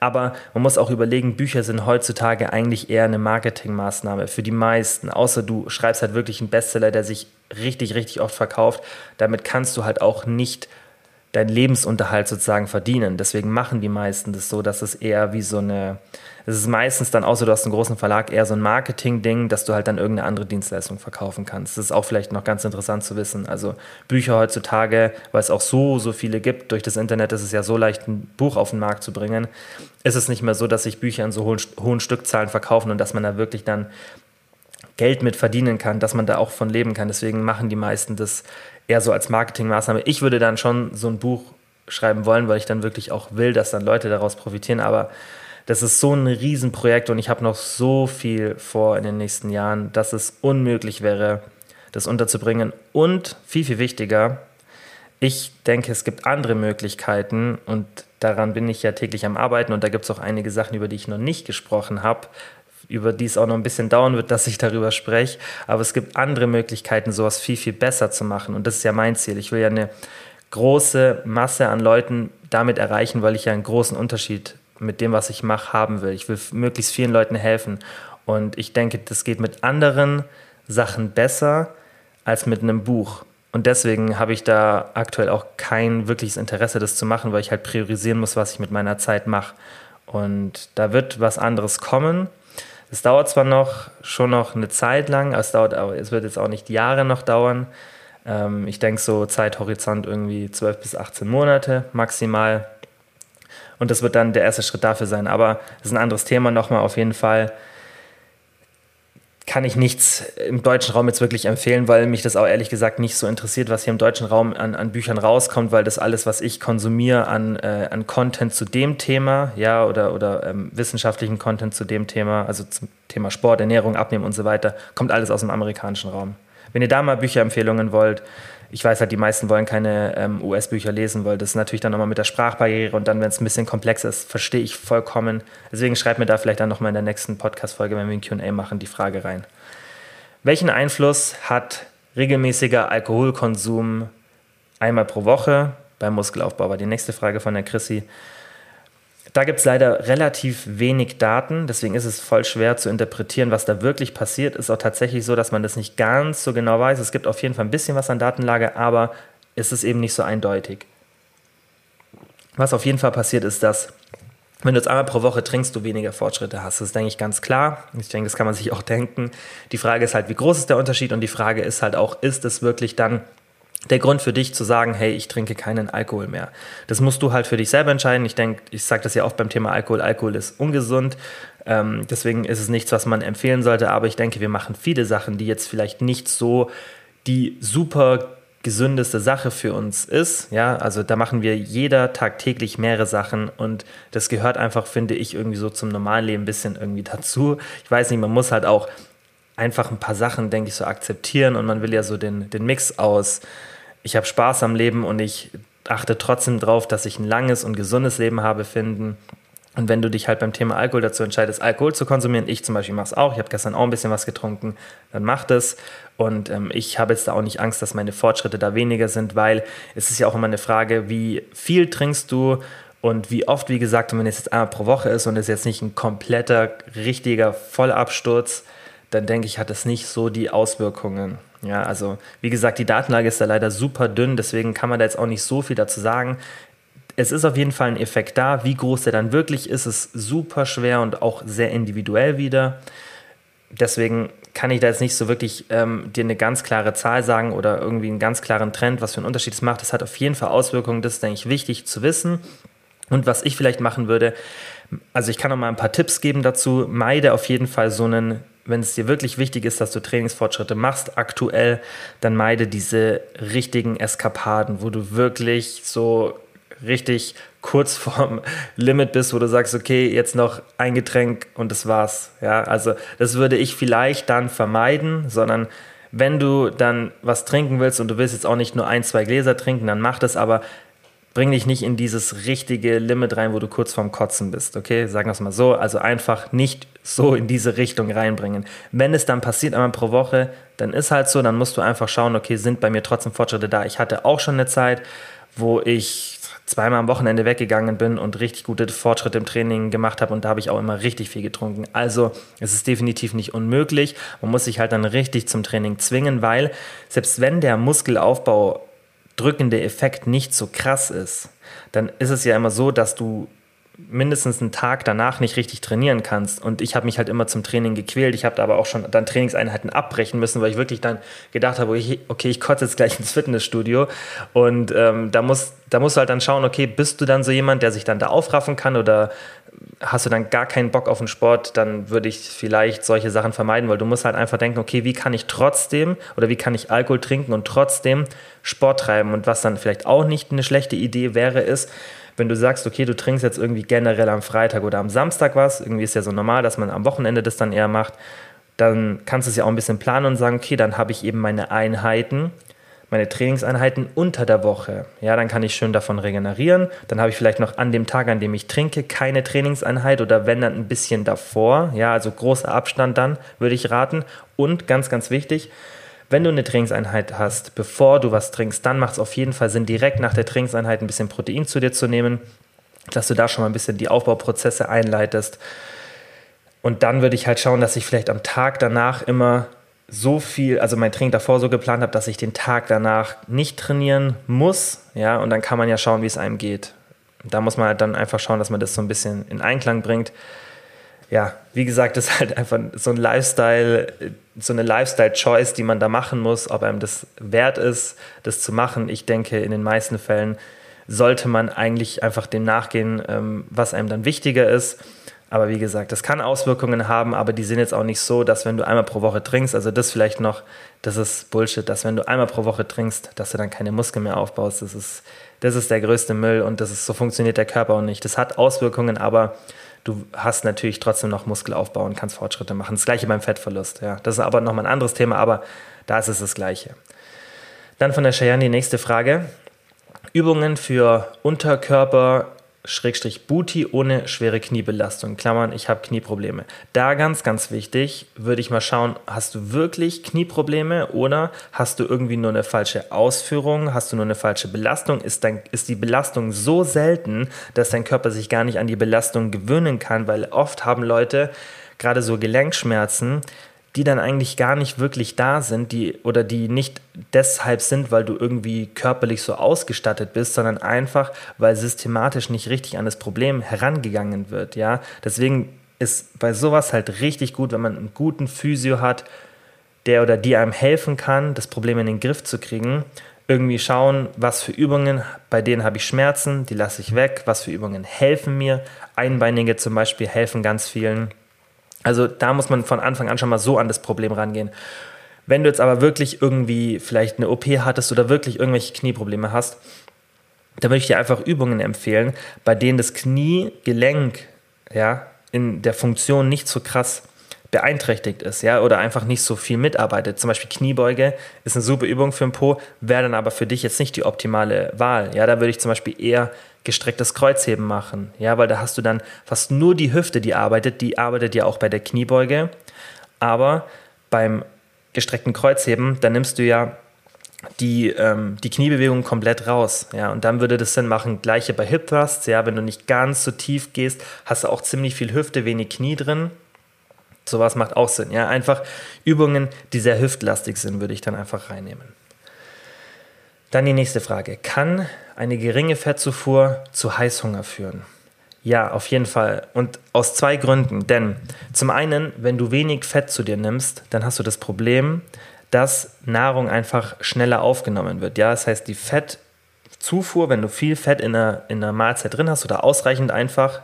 aber man muss auch überlegen, Bücher sind heutzutage eigentlich eher eine Marketingmaßnahme für die meisten. Außer du schreibst halt wirklich einen Bestseller, der sich richtig, richtig oft verkauft. Damit kannst du halt auch nicht deinen Lebensunterhalt sozusagen verdienen. Deswegen machen die meisten das so, dass es eher wie so eine, es ist meistens dann, außer du hast einen großen Verlag, eher so ein Marketing-Ding, dass du halt dann irgendeine andere Dienstleistung verkaufen kannst. Das ist auch vielleicht noch ganz interessant zu wissen. Also Bücher heutzutage, weil es auch so, so viele gibt, durch das Internet ist es ja so leicht, ein Buch auf den Markt zu bringen, ist es nicht mehr so, dass sich Bücher in so hohen, hohen Stückzahlen verkaufen und dass man da wirklich dann Geld mit verdienen kann, dass man da auch von leben kann. Deswegen machen die meisten das eher so als Marketingmaßnahme. Ich würde dann schon so ein Buch schreiben wollen, weil ich dann wirklich auch will, dass dann Leute daraus profitieren. Aber das ist so ein Riesenprojekt und ich habe noch so viel vor in den nächsten Jahren, dass es unmöglich wäre, das unterzubringen. Und viel, viel wichtiger, ich denke, es gibt andere Möglichkeiten und daran bin ich ja täglich am Arbeiten und da gibt es auch einige Sachen, über die ich noch nicht gesprochen habe, über die es auch noch ein bisschen dauern wird, dass ich darüber spreche. Aber es gibt andere Möglichkeiten, sowas viel, viel besser zu machen. Und das ist ja mein Ziel. Ich will ja eine große Masse an Leuten damit erreichen, weil ich ja einen großen Unterschied mit dem, was ich mache, haben will. Ich will möglichst vielen Leuten helfen. Und ich denke, das geht mit anderen Sachen besser als mit einem Buch. Und deswegen habe ich da aktuell auch kein wirkliches Interesse, das zu machen, weil ich halt priorisieren muss, was ich mit meiner Zeit mache. Und da wird was anderes kommen. Es dauert zwar noch schon noch eine Zeit lang, es, dauert, es wird jetzt auch nicht Jahre noch dauern. Ähm, ich denke so Zeithorizont irgendwie 12 bis 18 Monate maximal. Und das wird dann der erste Schritt dafür sein. Aber das ist ein anderes Thema nochmal auf jeden Fall kann ich nichts im deutschen Raum jetzt wirklich empfehlen, weil mich das auch ehrlich gesagt nicht so interessiert, was hier im deutschen Raum an, an Büchern rauskommt, weil das alles, was ich konsumiere an, äh, an Content zu dem Thema, ja, oder, oder ähm, wissenschaftlichen Content zu dem Thema, also zum Thema Sport, Ernährung, Abnehmen und so weiter, kommt alles aus dem amerikanischen Raum. Wenn ihr da mal Bücherempfehlungen wollt, ich weiß halt, die meisten wollen keine ähm, US-Bücher lesen, weil das natürlich dann nochmal mit der Sprachbarriere und dann, wenn es ein bisschen komplex ist, verstehe ich vollkommen. Deswegen schreibt mir da vielleicht dann nochmal in der nächsten Podcast-Folge, wenn wir ein QA machen, die Frage rein. Welchen Einfluss hat regelmäßiger Alkoholkonsum einmal pro Woche beim Muskelaufbau? War die nächste Frage von der Chrissy. Da gibt es leider relativ wenig Daten, deswegen ist es voll schwer zu interpretieren, was da wirklich passiert. Ist auch tatsächlich so, dass man das nicht ganz so genau weiß. Es gibt auf jeden Fall ein bisschen was an Datenlage, aber es ist eben nicht so eindeutig. Was auf jeden Fall passiert, ist, dass wenn du jetzt einmal pro Woche trinkst, du weniger Fortschritte hast. Das ist, denke ich, ganz klar. Ich denke, das kann man sich auch denken. Die Frage ist halt, wie groß ist der Unterschied? Und die Frage ist halt auch, ist es wirklich dann der Grund für dich zu sagen, hey, ich trinke keinen Alkohol mehr. Das musst du halt für dich selber entscheiden. Ich denke, ich sage das ja oft beim Thema Alkohol. Alkohol ist ungesund. Ähm, deswegen ist es nichts, was man empfehlen sollte. Aber ich denke, wir machen viele Sachen, die jetzt vielleicht nicht so die super gesündeste Sache für uns ist. Ja, also da machen wir jeder tagtäglich mehrere Sachen und das gehört einfach, finde ich, irgendwie so zum normalen Leben ein bisschen irgendwie dazu. Ich weiß nicht, man muss halt auch einfach ein paar Sachen, denke ich, so akzeptieren und man will ja so den, den Mix aus ich habe Spaß am Leben und ich achte trotzdem drauf, dass ich ein langes und gesundes Leben habe finden. Und wenn du dich halt beim Thema Alkohol dazu entscheidest, Alkohol zu konsumieren, ich zum Beispiel mache es auch, ich habe gestern auch ein bisschen was getrunken, dann mach das. Und ähm, ich habe jetzt da auch nicht Angst, dass meine Fortschritte da weniger sind, weil es ist ja auch immer eine Frage, wie viel trinkst du und wie oft, wie gesagt, wenn es jetzt einmal pro Woche ist und es jetzt nicht ein kompletter, richtiger Vollabsturz, dann denke ich, hat es nicht so die Auswirkungen. Ja, also wie gesagt, die Datenlage ist da leider super dünn, deswegen kann man da jetzt auch nicht so viel dazu sagen. Es ist auf jeden Fall ein Effekt da. Wie groß der dann wirklich ist, ist super schwer und auch sehr individuell wieder. Deswegen kann ich da jetzt nicht so wirklich ähm, dir eine ganz klare Zahl sagen oder irgendwie einen ganz klaren Trend, was für einen Unterschied es macht. Das hat auf jeden Fall Auswirkungen. Das ist, denke ich, wichtig zu wissen. Und was ich vielleicht machen würde, also ich kann noch mal ein paar Tipps geben dazu. Meide auf jeden Fall so einen, wenn es dir wirklich wichtig ist, dass du Trainingsfortschritte machst aktuell, dann meide diese richtigen Eskapaden, wo du wirklich so richtig kurz vorm Limit bist, wo du sagst, okay, jetzt noch ein Getränk und das war's. Ja, also das würde ich vielleicht dann vermeiden, sondern wenn du dann was trinken willst und du willst jetzt auch nicht nur ein, zwei Gläser trinken, dann mach das, aber bring dich nicht in dieses richtige Limit rein, wo du kurz vorm Kotzen bist, okay? Sagen wir es mal so. Also einfach nicht so in diese Richtung reinbringen. Wenn es dann passiert einmal pro Woche, dann ist halt so, dann musst du einfach schauen, okay, sind bei mir trotzdem Fortschritte da. Ich hatte auch schon eine Zeit, wo ich zweimal am Wochenende weggegangen bin und richtig gute Fortschritte im Training gemacht habe und da habe ich auch immer richtig viel getrunken. Also es ist definitiv nicht unmöglich. Man muss sich halt dann richtig zum Training zwingen, weil selbst wenn der Muskelaufbau drückende Effekt nicht so krass ist, dann ist es ja immer so, dass du mindestens einen Tag danach nicht richtig trainieren kannst. Und ich habe mich halt immer zum Training gequält. Ich habe da aber auch schon dann Trainingseinheiten abbrechen müssen, weil ich wirklich dann gedacht habe, okay, ich kotze jetzt gleich ins Fitnessstudio. Und ähm, da, muss, da musst du halt dann schauen, okay, bist du dann so jemand, der sich dann da aufraffen kann oder hast du dann gar keinen Bock auf den Sport, dann würde ich vielleicht solche Sachen vermeiden, weil du musst halt einfach denken, okay, wie kann ich trotzdem oder wie kann ich Alkohol trinken und trotzdem Sport treiben? Und was dann vielleicht auch nicht eine schlechte Idee wäre, ist, wenn du sagst, okay, du trinkst jetzt irgendwie generell am Freitag oder am Samstag was, irgendwie ist ja so normal, dass man am Wochenende das dann eher macht, dann kannst du es ja auch ein bisschen planen und sagen, okay, dann habe ich eben meine Einheiten meine Trainingseinheiten unter der Woche. Ja, dann kann ich schön davon regenerieren. Dann habe ich vielleicht noch an dem Tag, an dem ich trinke, keine Trainingseinheit oder wenn dann ein bisschen davor. Ja, also großer Abstand dann, würde ich raten. Und ganz, ganz wichtig, wenn du eine Trainingseinheit hast, bevor du was trinkst, dann macht es auf jeden Fall Sinn, direkt nach der Trainingseinheit ein bisschen Protein zu dir zu nehmen, dass du da schon mal ein bisschen die Aufbauprozesse einleitest. Und dann würde ich halt schauen, dass ich vielleicht am Tag danach immer so viel, also mein Training davor so geplant habe, dass ich den Tag danach nicht trainieren muss, ja, und dann kann man ja schauen, wie es einem geht. Da muss man halt dann einfach schauen, dass man das so ein bisschen in Einklang bringt. Ja, wie gesagt, das ist halt einfach so ein Lifestyle, so eine Lifestyle-Choice, die man da machen muss, ob einem das wert ist, das zu machen. Ich denke, in den meisten Fällen sollte man eigentlich einfach dem nachgehen, ähm, was einem dann wichtiger ist. Aber wie gesagt, das kann Auswirkungen haben, aber die sind jetzt auch nicht so, dass wenn du einmal pro Woche trinkst, also das vielleicht noch, das ist Bullshit, dass wenn du einmal pro Woche trinkst, dass du dann keine Muskeln mehr aufbaust. Das ist, das ist der größte Müll und das ist, so funktioniert der Körper auch nicht. Das hat Auswirkungen, aber du hast natürlich trotzdem noch Muskelaufbau und kannst Fortschritte machen. Das gleiche beim Fettverlust. Ja. Das ist aber nochmal ein anderes Thema, aber da ist es das gleiche. Dann von der Cheyenne die nächste Frage. Übungen für Unterkörper Schrägstrich Booty ohne schwere Kniebelastung. Klammern, ich habe Knieprobleme. Da ganz, ganz wichtig, würde ich mal schauen, hast du wirklich Knieprobleme oder hast du irgendwie nur eine falsche Ausführung, hast du nur eine falsche Belastung? Ist, dein, ist die Belastung so selten, dass dein Körper sich gar nicht an die Belastung gewöhnen kann? Weil oft haben Leute gerade so Gelenkschmerzen, die dann eigentlich gar nicht wirklich da sind, die oder die nicht deshalb sind, weil du irgendwie körperlich so ausgestattet bist, sondern einfach, weil systematisch nicht richtig an das Problem herangegangen wird, ja? Deswegen ist bei sowas halt richtig gut, wenn man einen guten Physio hat, der oder die einem helfen kann, das Problem in den Griff zu kriegen. Irgendwie schauen, was für Übungen, bei denen habe ich Schmerzen, die lasse ich weg, was für Übungen helfen mir. Einbeinige zum Beispiel helfen ganz vielen also da muss man von Anfang an schon mal so an das Problem rangehen. Wenn du jetzt aber wirklich irgendwie vielleicht eine OP hattest oder wirklich irgendwelche Knieprobleme hast, dann würde ich dir einfach Übungen empfehlen, bei denen das Kniegelenk ja, in der Funktion nicht so krass beeinträchtigt ist, ja, oder einfach nicht so viel mitarbeitet. Zum Beispiel Kniebeuge ist eine super Übung für den Po, wäre dann aber für dich jetzt nicht die optimale Wahl. Ja, da würde ich zum Beispiel eher gestrecktes Kreuzheben machen, ja, weil da hast du dann fast nur die Hüfte, die arbeitet, die arbeitet ja auch bei der Kniebeuge, aber beim gestreckten Kreuzheben, da nimmst du ja die, ähm, die Kniebewegung komplett raus. Ja, und dann würde das Sinn machen, gleiche bei Hip Thrusts, ja, wenn du nicht ganz so tief gehst, hast du auch ziemlich viel Hüfte, wenig Knie drin. Sowas macht auch Sinn. Ja, einfach Übungen, die sehr hüftlastig sind, würde ich dann einfach reinnehmen. Dann die nächste Frage. Kann eine geringe Fettzufuhr zu Heißhunger führen? Ja, auf jeden Fall. Und aus zwei Gründen. Denn zum einen, wenn du wenig Fett zu dir nimmst, dann hast du das Problem, dass Nahrung einfach schneller aufgenommen wird. Ja, das heißt, die Fettzufuhr, wenn du viel Fett in einer, in einer Mahlzeit drin hast oder ausreichend einfach,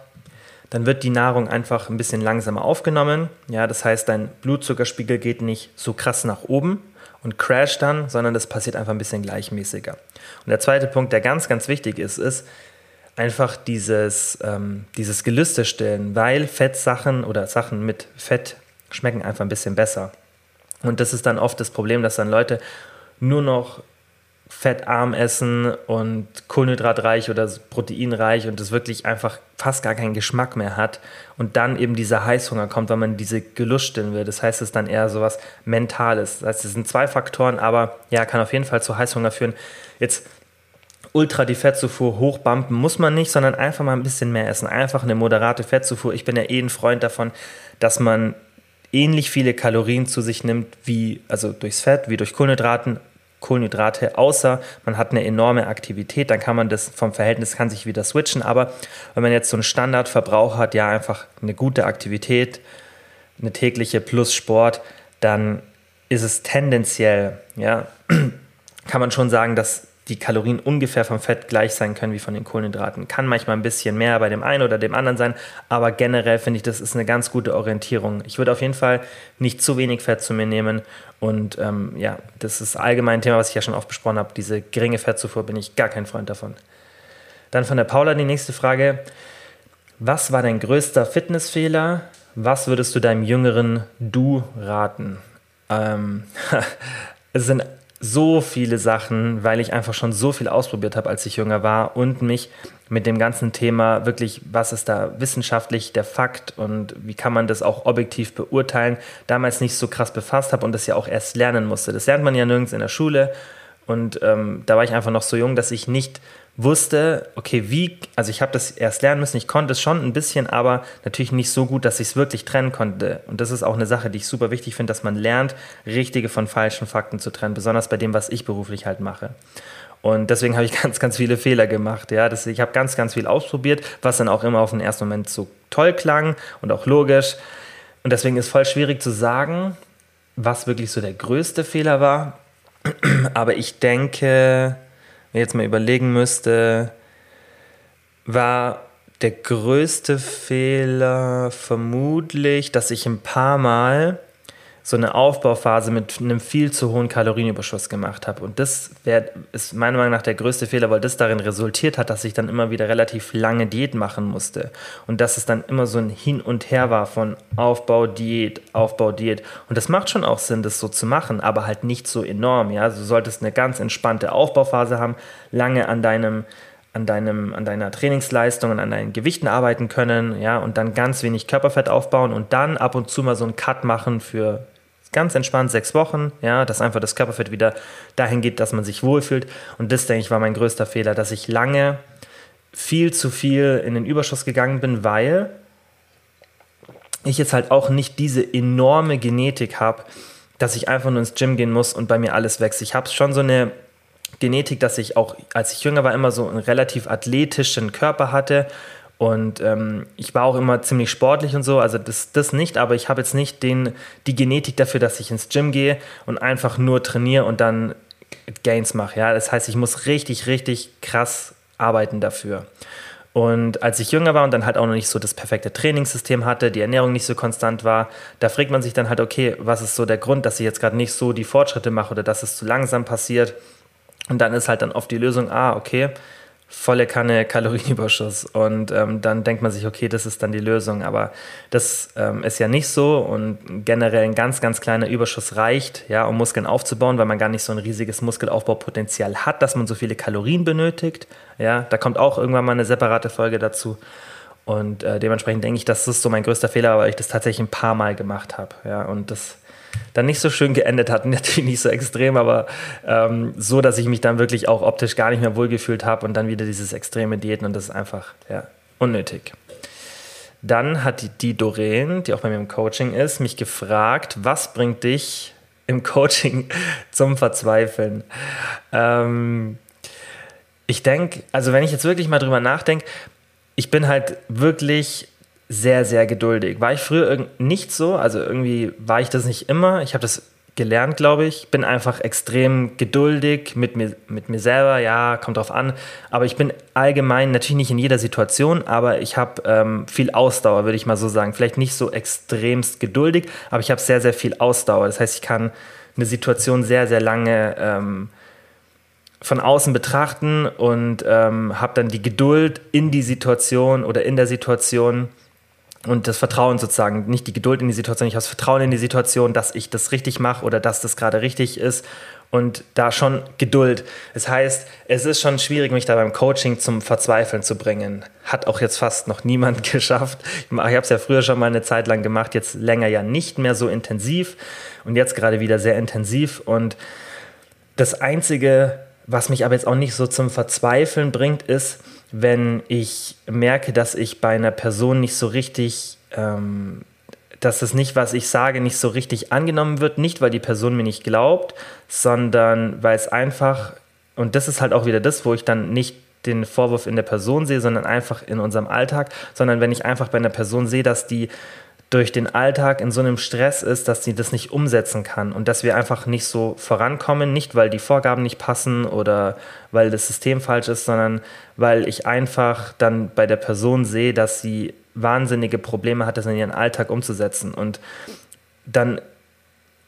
dann wird die Nahrung einfach ein bisschen langsamer aufgenommen. Ja, das heißt, dein Blutzuckerspiegel geht nicht so krass nach oben und crasht dann, sondern das passiert einfach ein bisschen gleichmäßiger. Und der zweite Punkt, der ganz, ganz wichtig ist, ist einfach dieses, ähm, dieses Gelüste stillen, weil Fettsachen oder Sachen mit Fett schmecken einfach ein bisschen besser. Und das ist dann oft das Problem, dass dann Leute nur noch fettarm essen und kohlenhydratreich oder proteinreich und es wirklich einfach fast gar keinen Geschmack mehr hat und dann eben dieser Heißhunger kommt, weil man diese Gelust stillen will. Das heißt, es ist dann eher so was Mentales. Das heißt, es sind zwei Faktoren, aber ja, kann auf jeden Fall zu Heißhunger führen. Jetzt ultra die Fettzufuhr hochbumpen muss man nicht, sondern einfach mal ein bisschen mehr essen. Einfach eine moderate Fettzufuhr. Ich bin ja eh ein Freund davon, dass man ähnlich viele Kalorien zu sich nimmt, wie, also durchs Fett, wie durch Kohlenhydraten, Kohlenhydrate, außer man hat eine enorme Aktivität, dann kann man das vom Verhältnis kann sich wieder switchen. Aber wenn man jetzt so einen Standardverbrauch hat, ja einfach eine gute Aktivität, eine tägliche plus Sport, dann ist es tendenziell, ja, kann man schon sagen, dass die Kalorien ungefähr vom Fett gleich sein können wie von den Kohlenhydraten. Kann manchmal ein bisschen mehr bei dem einen oder dem anderen sein, aber generell finde ich, das ist eine ganz gute Orientierung. Ich würde auf jeden Fall nicht zu wenig Fett zu mir nehmen und ähm, ja, das ist allgemein ein Thema, was ich ja schon oft besprochen habe. Diese geringe Fettzufuhr bin ich gar kein Freund davon. Dann von der Paula die nächste Frage. Was war dein größter Fitnessfehler? Was würdest du deinem jüngeren Du raten? Ähm, es sind so viele Sachen, weil ich einfach schon so viel ausprobiert habe, als ich jünger war und mich mit dem ganzen Thema wirklich, was ist da wissenschaftlich der Fakt und wie kann man das auch objektiv beurteilen, damals nicht so krass befasst habe und das ja auch erst lernen musste. Das lernt man ja nirgends in der Schule und ähm, da war ich einfach noch so jung, dass ich nicht wusste, okay, wie, also ich habe das erst lernen müssen, ich konnte es schon ein bisschen, aber natürlich nicht so gut, dass ich es wirklich trennen konnte. Und das ist auch eine Sache, die ich super wichtig finde, dass man lernt, richtige von falschen Fakten zu trennen, besonders bei dem, was ich beruflich halt mache. Und deswegen habe ich ganz, ganz viele Fehler gemacht. Ja, das, ich habe ganz, ganz viel ausprobiert, was dann auch immer auf den ersten Moment so toll klang und auch logisch. Und deswegen ist voll schwierig zu sagen, was wirklich so der größte Fehler war. Aber ich denke, jetzt mal überlegen müsste, war der größte Fehler vermutlich, dass ich ein paar Mal so eine Aufbauphase mit einem viel zu hohen Kalorienüberschuss gemacht habe. Und das wär, ist meiner Meinung nach der größte Fehler, weil das darin resultiert hat, dass ich dann immer wieder relativ lange Diät machen musste. Und dass es dann immer so ein Hin und Her war von Aufbau, Diät, Aufbau, Diät. Und das macht schon auch Sinn, das so zu machen, aber halt nicht so enorm. Ja? Du solltest eine ganz entspannte Aufbauphase haben, lange an deinem an, deinem, an deiner Trainingsleistung und an deinen Gewichten arbeiten können, ja, und dann ganz wenig Körperfett aufbauen und dann ab und zu mal so einen Cut machen für ganz entspannt sechs Wochen, ja, dass einfach das Körperfett wieder dahin geht, dass man sich wohlfühlt. Und das, denke ich, war mein größter Fehler, dass ich lange viel zu viel in den Überschuss gegangen bin, weil ich jetzt halt auch nicht diese enorme Genetik habe, dass ich einfach nur ins Gym gehen muss und bei mir alles wächst. Ich habe schon so eine Genetik, dass ich auch, als ich jünger war, immer so einen relativ athletischen Körper hatte und ähm, ich war auch immer ziemlich sportlich und so, also das, das nicht, aber ich habe jetzt nicht den, die Genetik dafür, dass ich ins Gym gehe und einfach nur trainiere und dann Gains mache. Ja? Das heißt, ich muss richtig, richtig krass arbeiten dafür. Und als ich jünger war und dann halt auch noch nicht so das perfekte Trainingssystem hatte, die Ernährung nicht so konstant war, da fragt man sich dann halt, okay, was ist so der Grund, dass ich jetzt gerade nicht so die Fortschritte mache oder dass es zu langsam passiert? Und dann ist halt dann oft die Lösung, ah, okay, volle Kanne Kalorienüberschuss. Und ähm, dann denkt man sich, okay, das ist dann die Lösung. Aber das ähm, ist ja nicht so. Und generell ein ganz, ganz kleiner Überschuss reicht, ja, um Muskeln aufzubauen, weil man gar nicht so ein riesiges Muskelaufbaupotenzial hat, dass man so viele Kalorien benötigt. Ja, da kommt auch irgendwann mal eine separate Folge dazu. Und äh, dementsprechend denke ich, das ist so mein größter Fehler, weil ich das tatsächlich ein paar Mal gemacht habe. Ja, und das dann nicht so schön geendet hat. Natürlich nicht so extrem, aber ähm, so, dass ich mich dann wirklich auch optisch gar nicht mehr wohlgefühlt habe und dann wieder dieses extreme Diäten und das ist einfach ja, unnötig. Dann hat die, die Doreen, die auch bei mir im Coaching ist, mich gefragt, was bringt dich im Coaching zum Verzweifeln? Ähm, ich denke, also wenn ich jetzt wirklich mal drüber nachdenke, ich bin halt wirklich sehr, sehr geduldig. War ich früher nicht so, also irgendwie war ich das nicht immer. Ich habe das gelernt, glaube ich. Bin einfach extrem geduldig mit mir, mit mir selber. Ja, kommt drauf an. Aber ich bin allgemein, natürlich nicht in jeder Situation, aber ich habe ähm, viel Ausdauer, würde ich mal so sagen. Vielleicht nicht so extremst geduldig, aber ich habe sehr, sehr viel Ausdauer. Das heißt, ich kann eine Situation sehr, sehr lange ähm, von außen betrachten und ähm, habe dann die Geduld in die Situation oder in der Situation und das Vertrauen sozusagen, nicht die Geduld in die Situation, ich habe das Vertrauen in die Situation, dass ich das richtig mache oder dass das gerade richtig ist und da schon Geduld. Das heißt, es ist schon schwierig, mich da beim Coaching zum Verzweifeln zu bringen. Hat auch jetzt fast noch niemand geschafft. Ich habe es ja früher schon mal eine Zeit lang gemacht, jetzt länger ja nicht mehr so intensiv und jetzt gerade wieder sehr intensiv. Und das Einzige, was mich aber jetzt auch nicht so zum Verzweifeln bringt, ist, wenn ich merke, dass ich bei einer Person nicht so richtig, ähm, dass das nicht, was ich sage, nicht so richtig angenommen wird, nicht weil die Person mir nicht glaubt, sondern weil es einfach, und das ist halt auch wieder das, wo ich dann nicht den Vorwurf in der Person sehe, sondern einfach in unserem Alltag, sondern wenn ich einfach bei einer Person sehe, dass die durch den Alltag in so einem Stress ist, dass sie das nicht umsetzen kann und dass wir einfach nicht so vorankommen, nicht weil die Vorgaben nicht passen oder weil das System falsch ist, sondern weil ich einfach dann bei der Person sehe, dass sie wahnsinnige Probleme hat, das in ihren Alltag umzusetzen. Und dann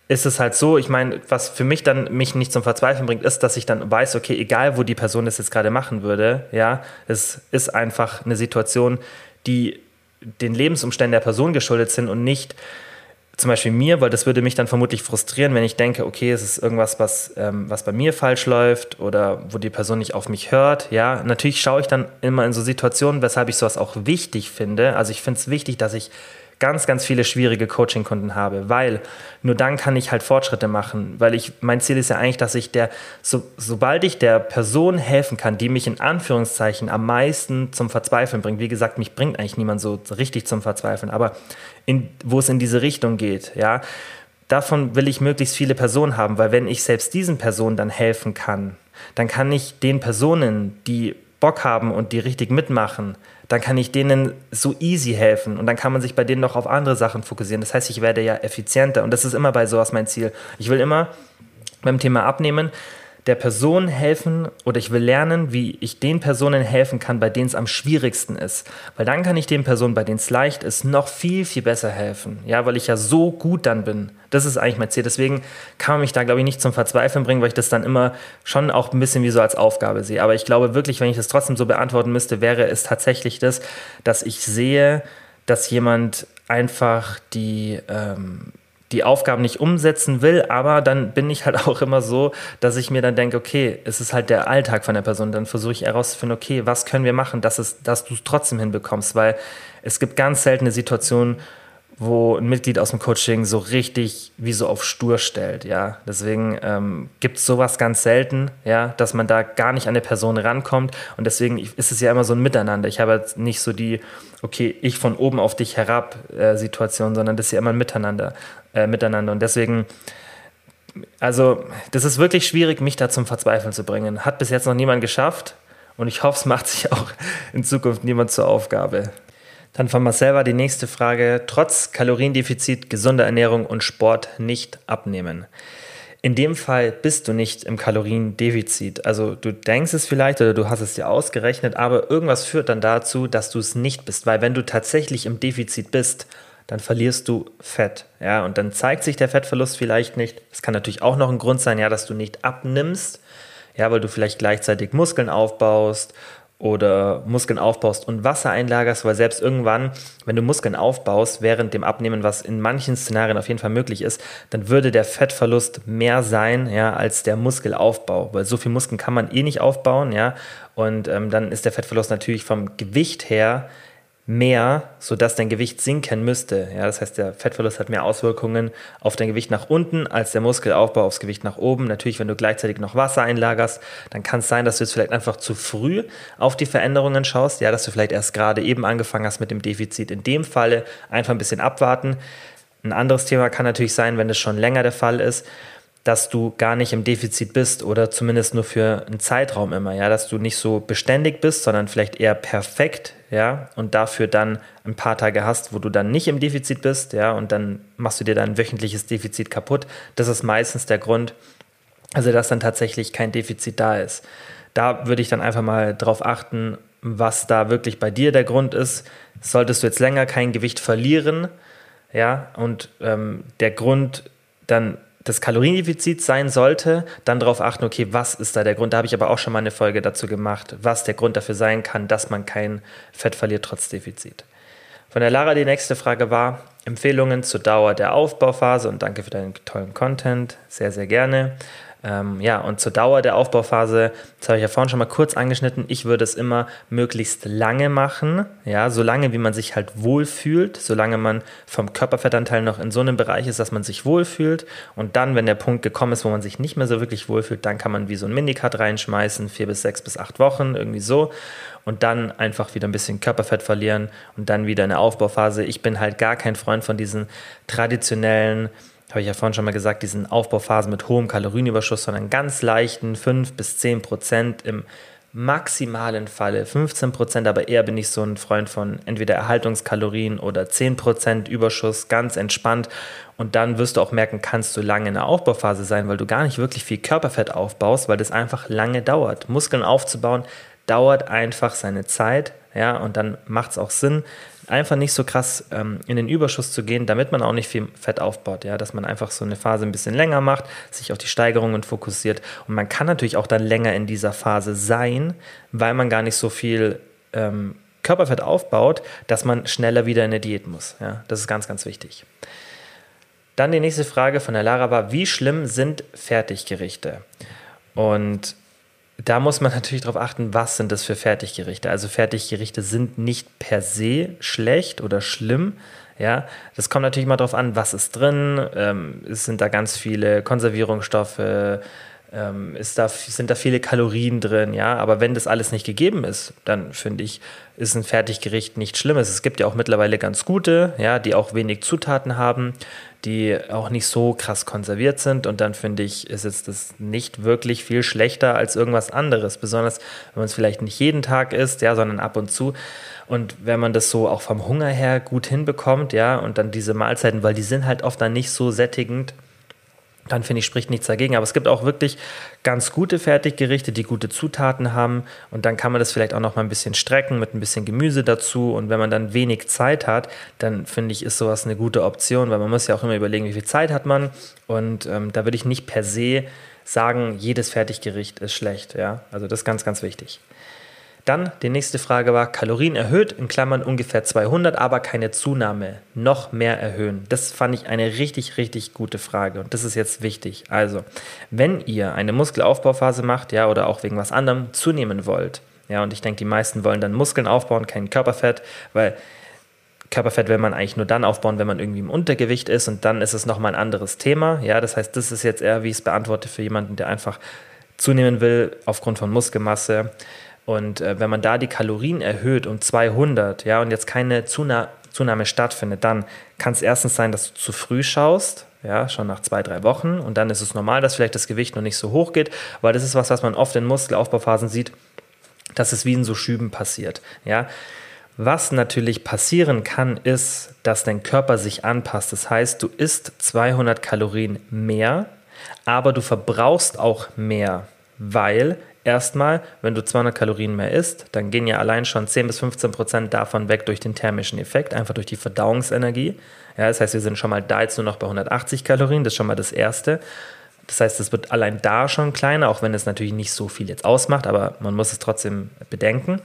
ist es halt so, ich meine, was für mich dann mich nicht zum Verzweifeln bringt, ist, dass ich dann weiß, okay, egal wo die Person das jetzt gerade machen würde, ja, es ist einfach eine Situation, die den Lebensumständen der Person geschuldet sind und nicht zum Beispiel mir, weil das würde mich dann vermutlich frustrieren, wenn ich denke, okay, es ist irgendwas, was, ähm, was bei mir falsch läuft oder wo die Person nicht auf mich hört. Ja, natürlich schaue ich dann immer in so Situationen, weshalb ich sowas auch wichtig finde. Also ich finde es wichtig, dass ich ganz, ganz viele schwierige Coaching-Kunden habe, weil nur dann kann ich halt Fortschritte machen, weil ich, mein Ziel ist ja eigentlich, dass ich der, so, sobald ich der Person helfen kann, die mich in Anführungszeichen am meisten zum Verzweifeln bringt, wie gesagt, mich bringt eigentlich niemand so richtig zum Verzweifeln, aber in, wo es in diese Richtung geht, ja, davon will ich möglichst viele Personen haben, weil wenn ich selbst diesen Personen dann helfen kann, dann kann ich den Personen, die Bock haben und die richtig mitmachen, dann kann ich denen so easy helfen und dann kann man sich bei denen noch auf andere Sachen fokussieren. Das heißt, ich werde ja effizienter und das ist immer bei sowas mein Ziel. Ich will immer beim Thema Abnehmen der Person helfen oder ich will lernen, wie ich den Personen helfen kann, bei denen es am schwierigsten ist. Weil dann kann ich den Personen, bei denen es leicht ist, noch viel, viel besser helfen. Ja, weil ich ja so gut dann bin. Das ist eigentlich mein Ziel. Deswegen kann man mich da, glaube ich, nicht zum Verzweifeln bringen, weil ich das dann immer schon auch ein bisschen wie so als Aufgabe sehe. Aber ich glaube wirklich, wenn ich das trotzdem so beantworten müsste, wäre es tatsächlich das, dass ich sehe, dass jemand einfach die, ähm, die Aufgaben nicht umsetzen will, aber dann bin ich halt auch immer so, dass ich mir dann denke, okay, es ist halt der Alltag von der Person. Dann versuche ich herauszufinden, okay, was können wir machen, dass, es, dass du es trotzdem hinbekommst, weil es gibt ganz seltene Situationen, wo ein Mitglied aus dem Coaching so richtig wie so auf stur stellt, ja. Deswegen ähm, gibt es sowas ganz selten, ja, dass man da gar nicht an eine Person rankommt und deswegen ist es ja immer so ein Miteinander. Ich habe jetzt nicht so die, okay, ich von oben auf dich herab äh, Situation, sondern das ist ja immer ein Miteinander, äh, miteinander und deswegen also, das ist wirklich schwierig, mich da zum Verzweifeln zu bringen. Hat bis jetzt noch niemand geschafft und ich hoffe, es macht sich auch in Zukunft niemand zur Aufgabe. Dann von Marcel war die nächste Frage, trotz Kaloriendefizit, gesunder Ernährung und Sport nicht abnehmen. In dem Fall bist du nicht im Kaloriendefizit. Also du denkst es vielleicht oder du hast es dir ausgerechnet, aber irgendwas führt dann dazu, dass du es nicht bist. Weil wenn du tatsächlich im Defizit bist, dann verlierst du Fett. Ja, und dann zeigt sich der Fettverlust vielleicht nicht. Es kann natürlich auch noch ein Grund sein, ja, dass du nicht abnimmst, ja, weil du vielleicht gleichzeitig Muskeln aufbaust oder Muskeln aufbaust und Wasser einlagerst, weil selbst irgendwann, wenn du Muskeln aufbaust, während dem Abnehmen, was in manchen Szenarien auf jeden Fall möglich ist, dann würde der Fettverlust mehr sein, ja, als der Muskelaufbau, weil so viel Muskeln kann man eh nicht aufbauen, ja, und ähm, dann ist der Fettverlust natürlich vom Gewicht her mehr, sodass dein Gewicht sinken müsste. Ja, das heißt, der Fettverlust hat mehr Auswirkungen auf dein Gewicht nach unten als der Muskelaufbau aufs Gewicht nach oben. Natürlich, wenn du gleichzeitig noch Wasser einlagerst, dann kann es sein, dass du jetzt vielleicht einfach zu früh auf die Veränderungen schaust. Ja, dass du vielleicht erst gerade eben angefangen hast mit dem Defizit. In dem Falle einfach ein bisschen abwarten. Ein anderes Thema kann natürlich sein, wenn es schon länger der Fall ist dass du gar nicht im Defizit bist oder zumindest nur für einen Zeitraum immer, ja, dass du nicht so beständig bist, sondern vielleicht eher perfekt, ja, und dafür dann ein paar Tage hast, wo du dann nicht im Defizit bist, ja, und dann machst du dir dein wöchentliches Defizit kaputt. Das ist meistens der Grund, also dass dann tatsächlich kein Defizit da ist. Da würde ich dann einfach mal drauf achten, was da wirklich bei dir der Grund ist. Solltest du jetzt länger kein Gewicht verlieren, ja, und ähm, der Grund dann das Kaloriendefizit sein sollte, dann darauf achten, okay, was ist da der Grund? Da habe ich aber auch schon mal eine Folge dazu gemacht, was der Grund dafür sein kann, dass man kein Fett verliert trotz Defizit. Von der Lara die nächste Frage war Empfehlungen zur Dauer der Aufbauphase und danke für deinen tollen Content, sehr, sehr gerne. Ähm, ja, und zur Dauer der Aufbauphase, das habe ich ja vorhin schon mal kurz angeschnitten, ich würde es immer möglichst lange machen, ja, so lange wie man sich halt wohlfühlt, solange man vom Körperfettanteil noch in so einem Bereich ist, dass man sich wohlfühlt und dann, wenn der Punkt gekommen ist, wo man sich nicht mehr so wirklich wohlfühlt, dann kann man wie so ein Minicut reinschmeißen, vier bis sechs bis acht Wochen, irgendwie so und dann einfach wieder ein bisschen Körperfett verlieren und dann wieder eine Aufbauphase. Ich bin halt gar kein Freund von diesen traditionellen habe ich ja vorhin schon mal gesagt, diesen Aufbauphasen mit hohem Kalorienüberschuss, sondern ganz leichten 5 bis 10 Prozent im maximalen Falle 15 Prozent, aber eher bin ich so ein Freund von entweder Erhaltungskalorien oder 10 Prozent Überschuss, ganz entspannt. Und dann wirst du auch merken, kannst du lange in der Aufbauphase sein, weil du gar nicht wirklich viel Körperfett aufbaust, weil das einfach lange dauert. Muskeln aufzubauen dauert einfach seine Zeit, ja, und dann macht es auch Sinn, einfach nicht so krass ähm, in den Überschuss zu gehen, damit man auch nicht viel Fett aufbaut, ja, dass man einfach so eine Phase ein bisschen länger macht, sich auf die Steigerungen fokussiert und man kann natürlich auch dann länger in dieser Phase sein, weil man gar nicht so viel ähm, Körperfett aufbaut, dass man schneller wieder in eine Diät muss, ja, das ist ganz, ganz wichtig. Dann die nächste Frage von der Lara war, wie schlimm sind Fertiggerichte? Und da muss man natürlich darauf achten, was sind das für Fertiggerichte. Also Fertiggerichte sind nicht per se schlecht oder schlimm. Ja, das kommt natürlich mal darauf an, was ist drin. Ähm, es sind da ganz viele Konservierungsstoffe, ähm, ist da, sind da viele Kalorien drin, ja. Aber wenn das alles nicht gegeben ist, dann finde ich, ist ein Fertiggericht nichts Schlimmes. Es gibt ja auch mittlerweile ganz gute, ja, die auch wenig Zutaten haben, die auch nicht so krass konserviert sind. Und dann finde ich, ist jetzt das nicht wirklich viel schlechter als irgendwas anderes. Besonders wenn man es vielleicht nicht jeden Tag isst, ja, sondern ab und zu. Und wenn man das so auch vom Hunger her gut hinbekommt, ja, und dann diese Mahlzeiten, weil die sind halt oft dann nicht so sättigend dann finde ich, spricht nichts dagegen. Aber es gibt auch wirklich ganz gute Fertiggerichte, die gute Zutaten haben. Und dann kann man das vielleicht auch noch mal ein bisschen strecken mit ein bisschen Gemüse dazu. Und wenn man dann wenig Zeit hat, dann finde ich, ist sowas eine gute Option, weil man muss ja auch immer überlegen, wie viel Zeit hat man. Und ähm, da würde ich nicht per se sagen, jedes Fertiggericht ist schlecht. Ja? Also das ist ganz, ganz wichtig. Dann die nächste Frage war, Kalorien erhöht, in Klammern ungefähr 200, aber keine Zunahme, noch mehr erhöhen. Das fand ich eine richtig, richtig gute Frage und das ist jetzt wichtig. Also, wenn ihr eine Muskelaufbauphase macht, ja, oder auch wegen was anderem zunehmen wollt, ja, und ich denke, die meisten wollen dann Muskeln aufbauen, kein Körperfett, weil Körperfett will man eigentlich nur dann aufbauen, wenn man irgendwie im Untergewicht ist und dann ist es nochmal ein anderes Thema. Ja, das heißt, das ist jetzt eher, wie ich es beantworte, für jemanden, der einfach zunehmen will aufgrund von Muskelmasse. Und äh, wenn man da die Kalorien erhöht um 200, ja, und jetzt keine Zuna Zunahme stattfindet, dann kann es erstens sein, dass du zu früh schaust, ja, schon nach zwei, drei Wochen. Und dann ist es normal, dass vielleicht das Gewicht noch nicht so hoch geht, weil das ist was, was man oft in Muskelaufbauphasen sieht, dass es wie in so Schüben passiert, ja. Was natürlich passieren kann, ist, dass dein Körper sich anpasst. Das heißt, du isst 200 Kalorien mehr, aber du verbrauchst auch mehr, weil Erstmal, wenn du 200 Kalorien mehr isst, dann gehen ja allein schon 10 bis 15 Prozent davon weg durch den thermischen Effekt, einfach durch die Verdauungsenergie. Ja, das heißt, wir sind schon mal da jetzt nur noch bei 180 Kalorien, das ist schon mal das Erste. Das heißt, es wird allein da schon kleiner, auch wenn es natürlich nicht so viel jetzt ausmacht, aber man muss es trotzdem bedenken.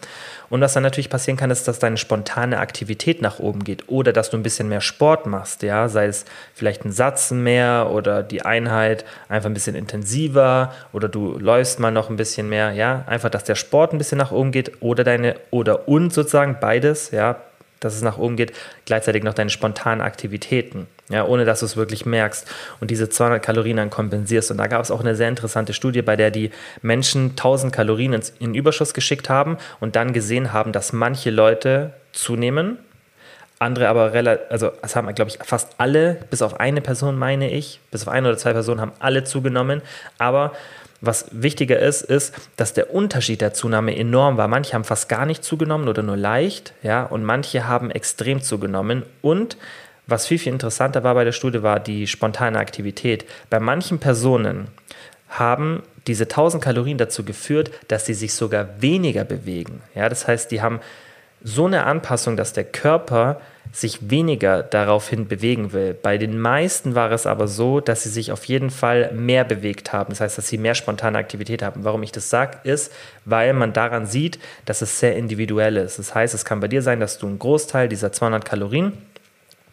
Und was dann natürlich passieren kann, ist, dass deine spontane Aktivität nach oben geht oder dass du ein bisschen mehr Sport machst, ja, sei es vielleicht ein Satz mehr oder die Einheit einfach ein bisschen intensiver oder du läufst mal noch ein bisschen mehr, ja, einfach, dass der Sport ein bisschen nach oben geht oder deine oder und sozusagen beides, ja, dass es nach oben geht, gleichzeitig noch deine spontanen Aktivitäten, ja, ohne dass du es wirklich merkst und diese 200 Kalorien dann kompensierst. Und da gab es auch eine sehr interessante Studie, bei der die Menschen 1000 Kalorien ins, in Überschuss geschickt haben und dann gesehen haben, dass manche Leute zunehmen, andere aber relativ, also es haben, glaube ich, fast alle, bis auf eine Person, meine ich, bis auf eine oder zwei Personen haben alle zugenommen, aber was wichtiger ist, ist, dass der Unterschied der Zunahme enorm war. Manche haben fast gar nicht zugenommen oder nur leicht, ja, und manche haben extrem zugenommen. Und was viel, viel interessanter war bei der Studie, war die spontane Aktivität. Bei manchen Personen haben diese 1000 Kalorien dazu geführt, dass sie sich sogar weniger bewegen. Ja, das heißt, die haben so eine Anpassung, dass der Körper sich weniger daraufhin bewegen will. Bei den meisten war es aber so, dass sie sich auf jeden Fall mehr bewegt haben. Das heißt, dass sie mehr spontane Aktivität haben. Warum ich das sage, ist, weil man daran sieht, dass es sehr individuell ist. Das heißt, es kann bei dir sein, dass du einen Großteil dieser 200 Kalorien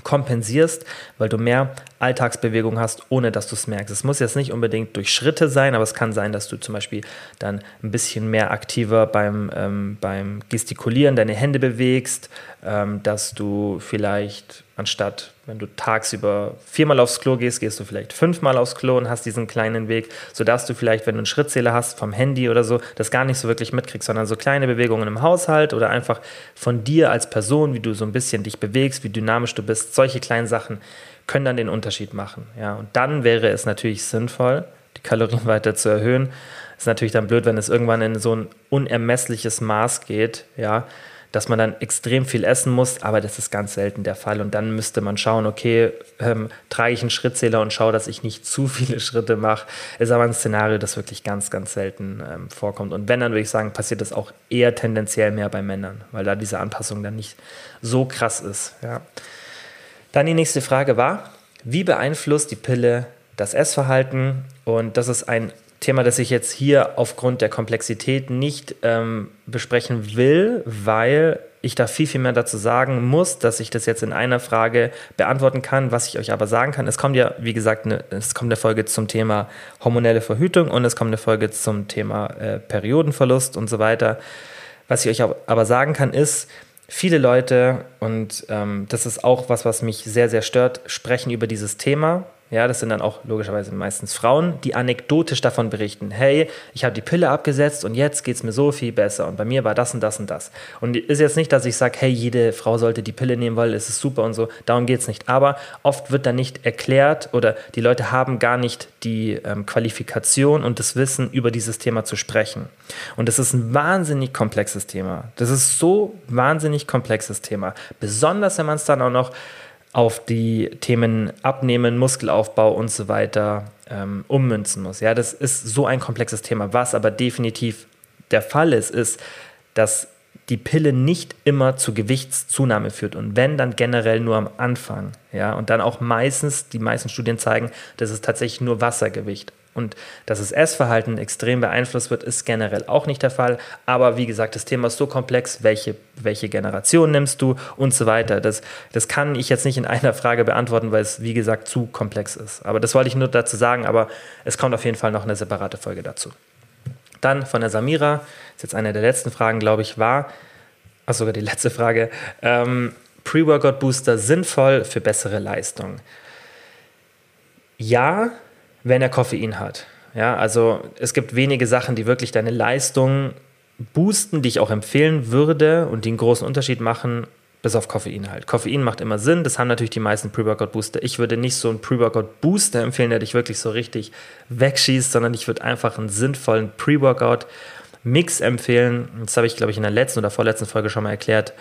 kompensierst, weil du mehr Alltagsbewegung hast, ohne dass du es merkst. Es muss jetzt nicht unbedingt durch Schritte sein, aber es kann sein, dass du zum Beispiel dann ein bisschen mehr aktiver beim, ähm, beim Gestikulieren deine Hände bewegst, ähm, dass du vielleicht anstatt, wenn du tagsüber viermal aufs Klo gehst, gehst du vielleicht fünfmal aufs Klo und hast diesen kleinen Weg, sodass du vielleicht, wenn du einen Schrittzähler hast vom Handy oder so, das gar nicht so wirklich mitkriegst, sondern so kleine Bewegungen im Haushalt oder einfach von dir als Person, wie du so ein bisschen dich bewegst, wie dynamisch du bist, solche kleinen Sachen können dann den Unterschied machen. Ja, und dann wäre es natürlich sinnvoll, die Kalorien weiter zu erhöhen. Ist natürlich dann blöd, wenn es irgendwann in so ein unermessliches Maß geht, ja, dass man dann extrem viel essen muss, aber das ist ganz selten der Fall. Und dann müsste man schauen, okay, ähm, trage ich einen Schrittzähler und schaue, dass ich nicht zu viele Schritte mache. Ist aber ein Szenario, das wirklich ganz, ganz selten ähm, vorkommt. Und wenn, dann würde ich sagen, passiert das auch eher tendenziell mehr bei Männern, weil da diese Anpassung dann nicht so krass ist. Ja. Dann die nächste Frage war, wie beeinflusst die Pille das Essverhalten? Und das ist ein Thema, das ich jetzt hier aufgrund der Komplexität nicht ähm, besprechen will, weil ich da viel, viel mehr dazu sagen muss, dass ich das jetzt in einer Frage beantworten kann. Was ich euch aber sagen kann, es kommt ja, wie gesagt, eine, es kommt eine Folge zum Thema hormonelle Verhütung und es kommt eine Folge zum Thema äh, Periodenverlust und so weiter. Was ich euch aber sagen kann, ist, viele Leute, und ähm, das ist auch was, was mich sehr, sehr stört, sprechen über dieses Thema ja, das sind dann auch logischerweise meistens Frauen, die anekdotisch davon berichten, hey, ich habe die Pille abgesetzt und jetzt geht es mir so viel besser und bei mir war das und das und das. Und ist jetzt nicht, dass ich sage, hey, jede Frau sollte die Pille nehmen, weil es ist super und so, darum geht es nicht. Aber oft wird dann nicht erklärt oder die Leute haben gar nicht die ähm, Qualifikation und das Wissen, über dieses Thema zu sprechen. Und das ist ein wahnsinnig komplexes Thema. Das ist so wahnsinnig komplexes Thema. Besonders, wenn man es dann auch noch auf die Themen Abnehmen, Muskelaufbau und so weiter ähm, ummünzen muss. Ja, das ist so ein komplexes Thema. Was aber definitiv der Fall ist, ist, dass die Pille nicht immer zu Gewichtszunahme führt und wenn, dann generell nur am Anfang. Ja, und dann auch meistens, die meisten Studien zeigen, dass es tatsächlich nur Wassergewicht und dass das Essverhalten extrem beeinflusst wird, ist generell auch nicht der Fall. Aber wie gesagt, das Thema ist so komplex, welche, welche Generation nimmst du und so weiter. Das, das kann ich jetzt nicht in einer Frage beantworten, weil es, wie gesagt, zu komplex ist. Aber das wollte ich nur dazu sagen, aber es kommt auf jeden Fall noch eine separate Folge dazu. Dann von der Samira, ist jetzt eine der letzten Fragen, glaube ich, war, ach sogar die letzte Frage, ähm, Pre-Workout-Booster sinnvoll für bessere Leistung? Ja, wenn er Koffein hat. Ja, also es gibt wenige Sachen, die wirklich deine Leistung boosten, die ich auch empfehlen würde und die einen großen Unterschied machen, bis auf Koffein halt. Koffein macht immer Sinn, das haben natürlich die meisten Pre-Workout-Booster. Ich würde nicht so einen Pre-Workout-Booster empfehlen, der dich wirklich so richtig wegschießt, sondern ich würde einfach einen sinnvollen Pre-Workout-Mix empfehlen. Das habe ich, glaube ich, in der letzten oder vorletzten Folge schon mal erklärt,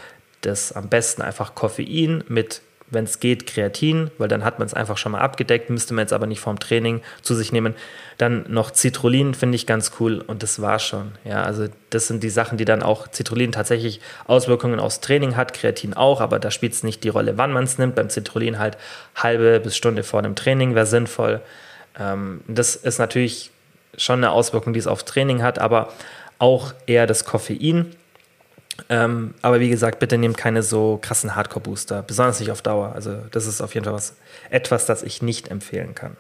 dass am besten einfach Koffein mit wenn es geht, Kreatin, weil dann hat man es einfach schon mal abgedeckt, müsste man jetzt aber nicht vorm Training zu sich nehmen. Dann noch Citrullin finde ich ganz cool und das war schon. Ja, also das sind die Sachen, die dann auch Citrullin tatsächlich Auswirkungen aufs Training hat, Kreatin auch, aber da spielt es nicht die Rolle, wann man es nimmt. Beim Citrullin halt halbe bis Stunde vor dem Training wäre sinnvoll. Ähm, das ist natürlich schon eine Auswirkung, die es auf Training hat, aber auch eher das Koffein. Ähm, aber wie gesagt, bitte nehmt keine so krassen Hardcore-Booster, besonders nicht auf Dauer. Also das ist auf jeden Fall was, etwas, das ich nicht empfehlen kann.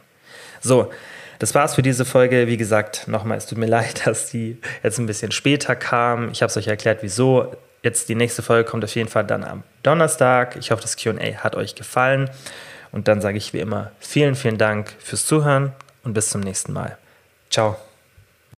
So, das war's für diese Folge. Wie gesagt, nochmal, es tut mir leid, dass die jetzt ein bisschen später kam. Ich habe es euch erklärt, wieso. Jetzt die nächste Folge kommt auf jeden Fall dann am Donnerstag. Ich hoffe, das QA hat euch gefallen. Und dann sage ich wie immer vielen, vielen Dank fürs Zuhören und bis zum nächsten Mal. Ciao.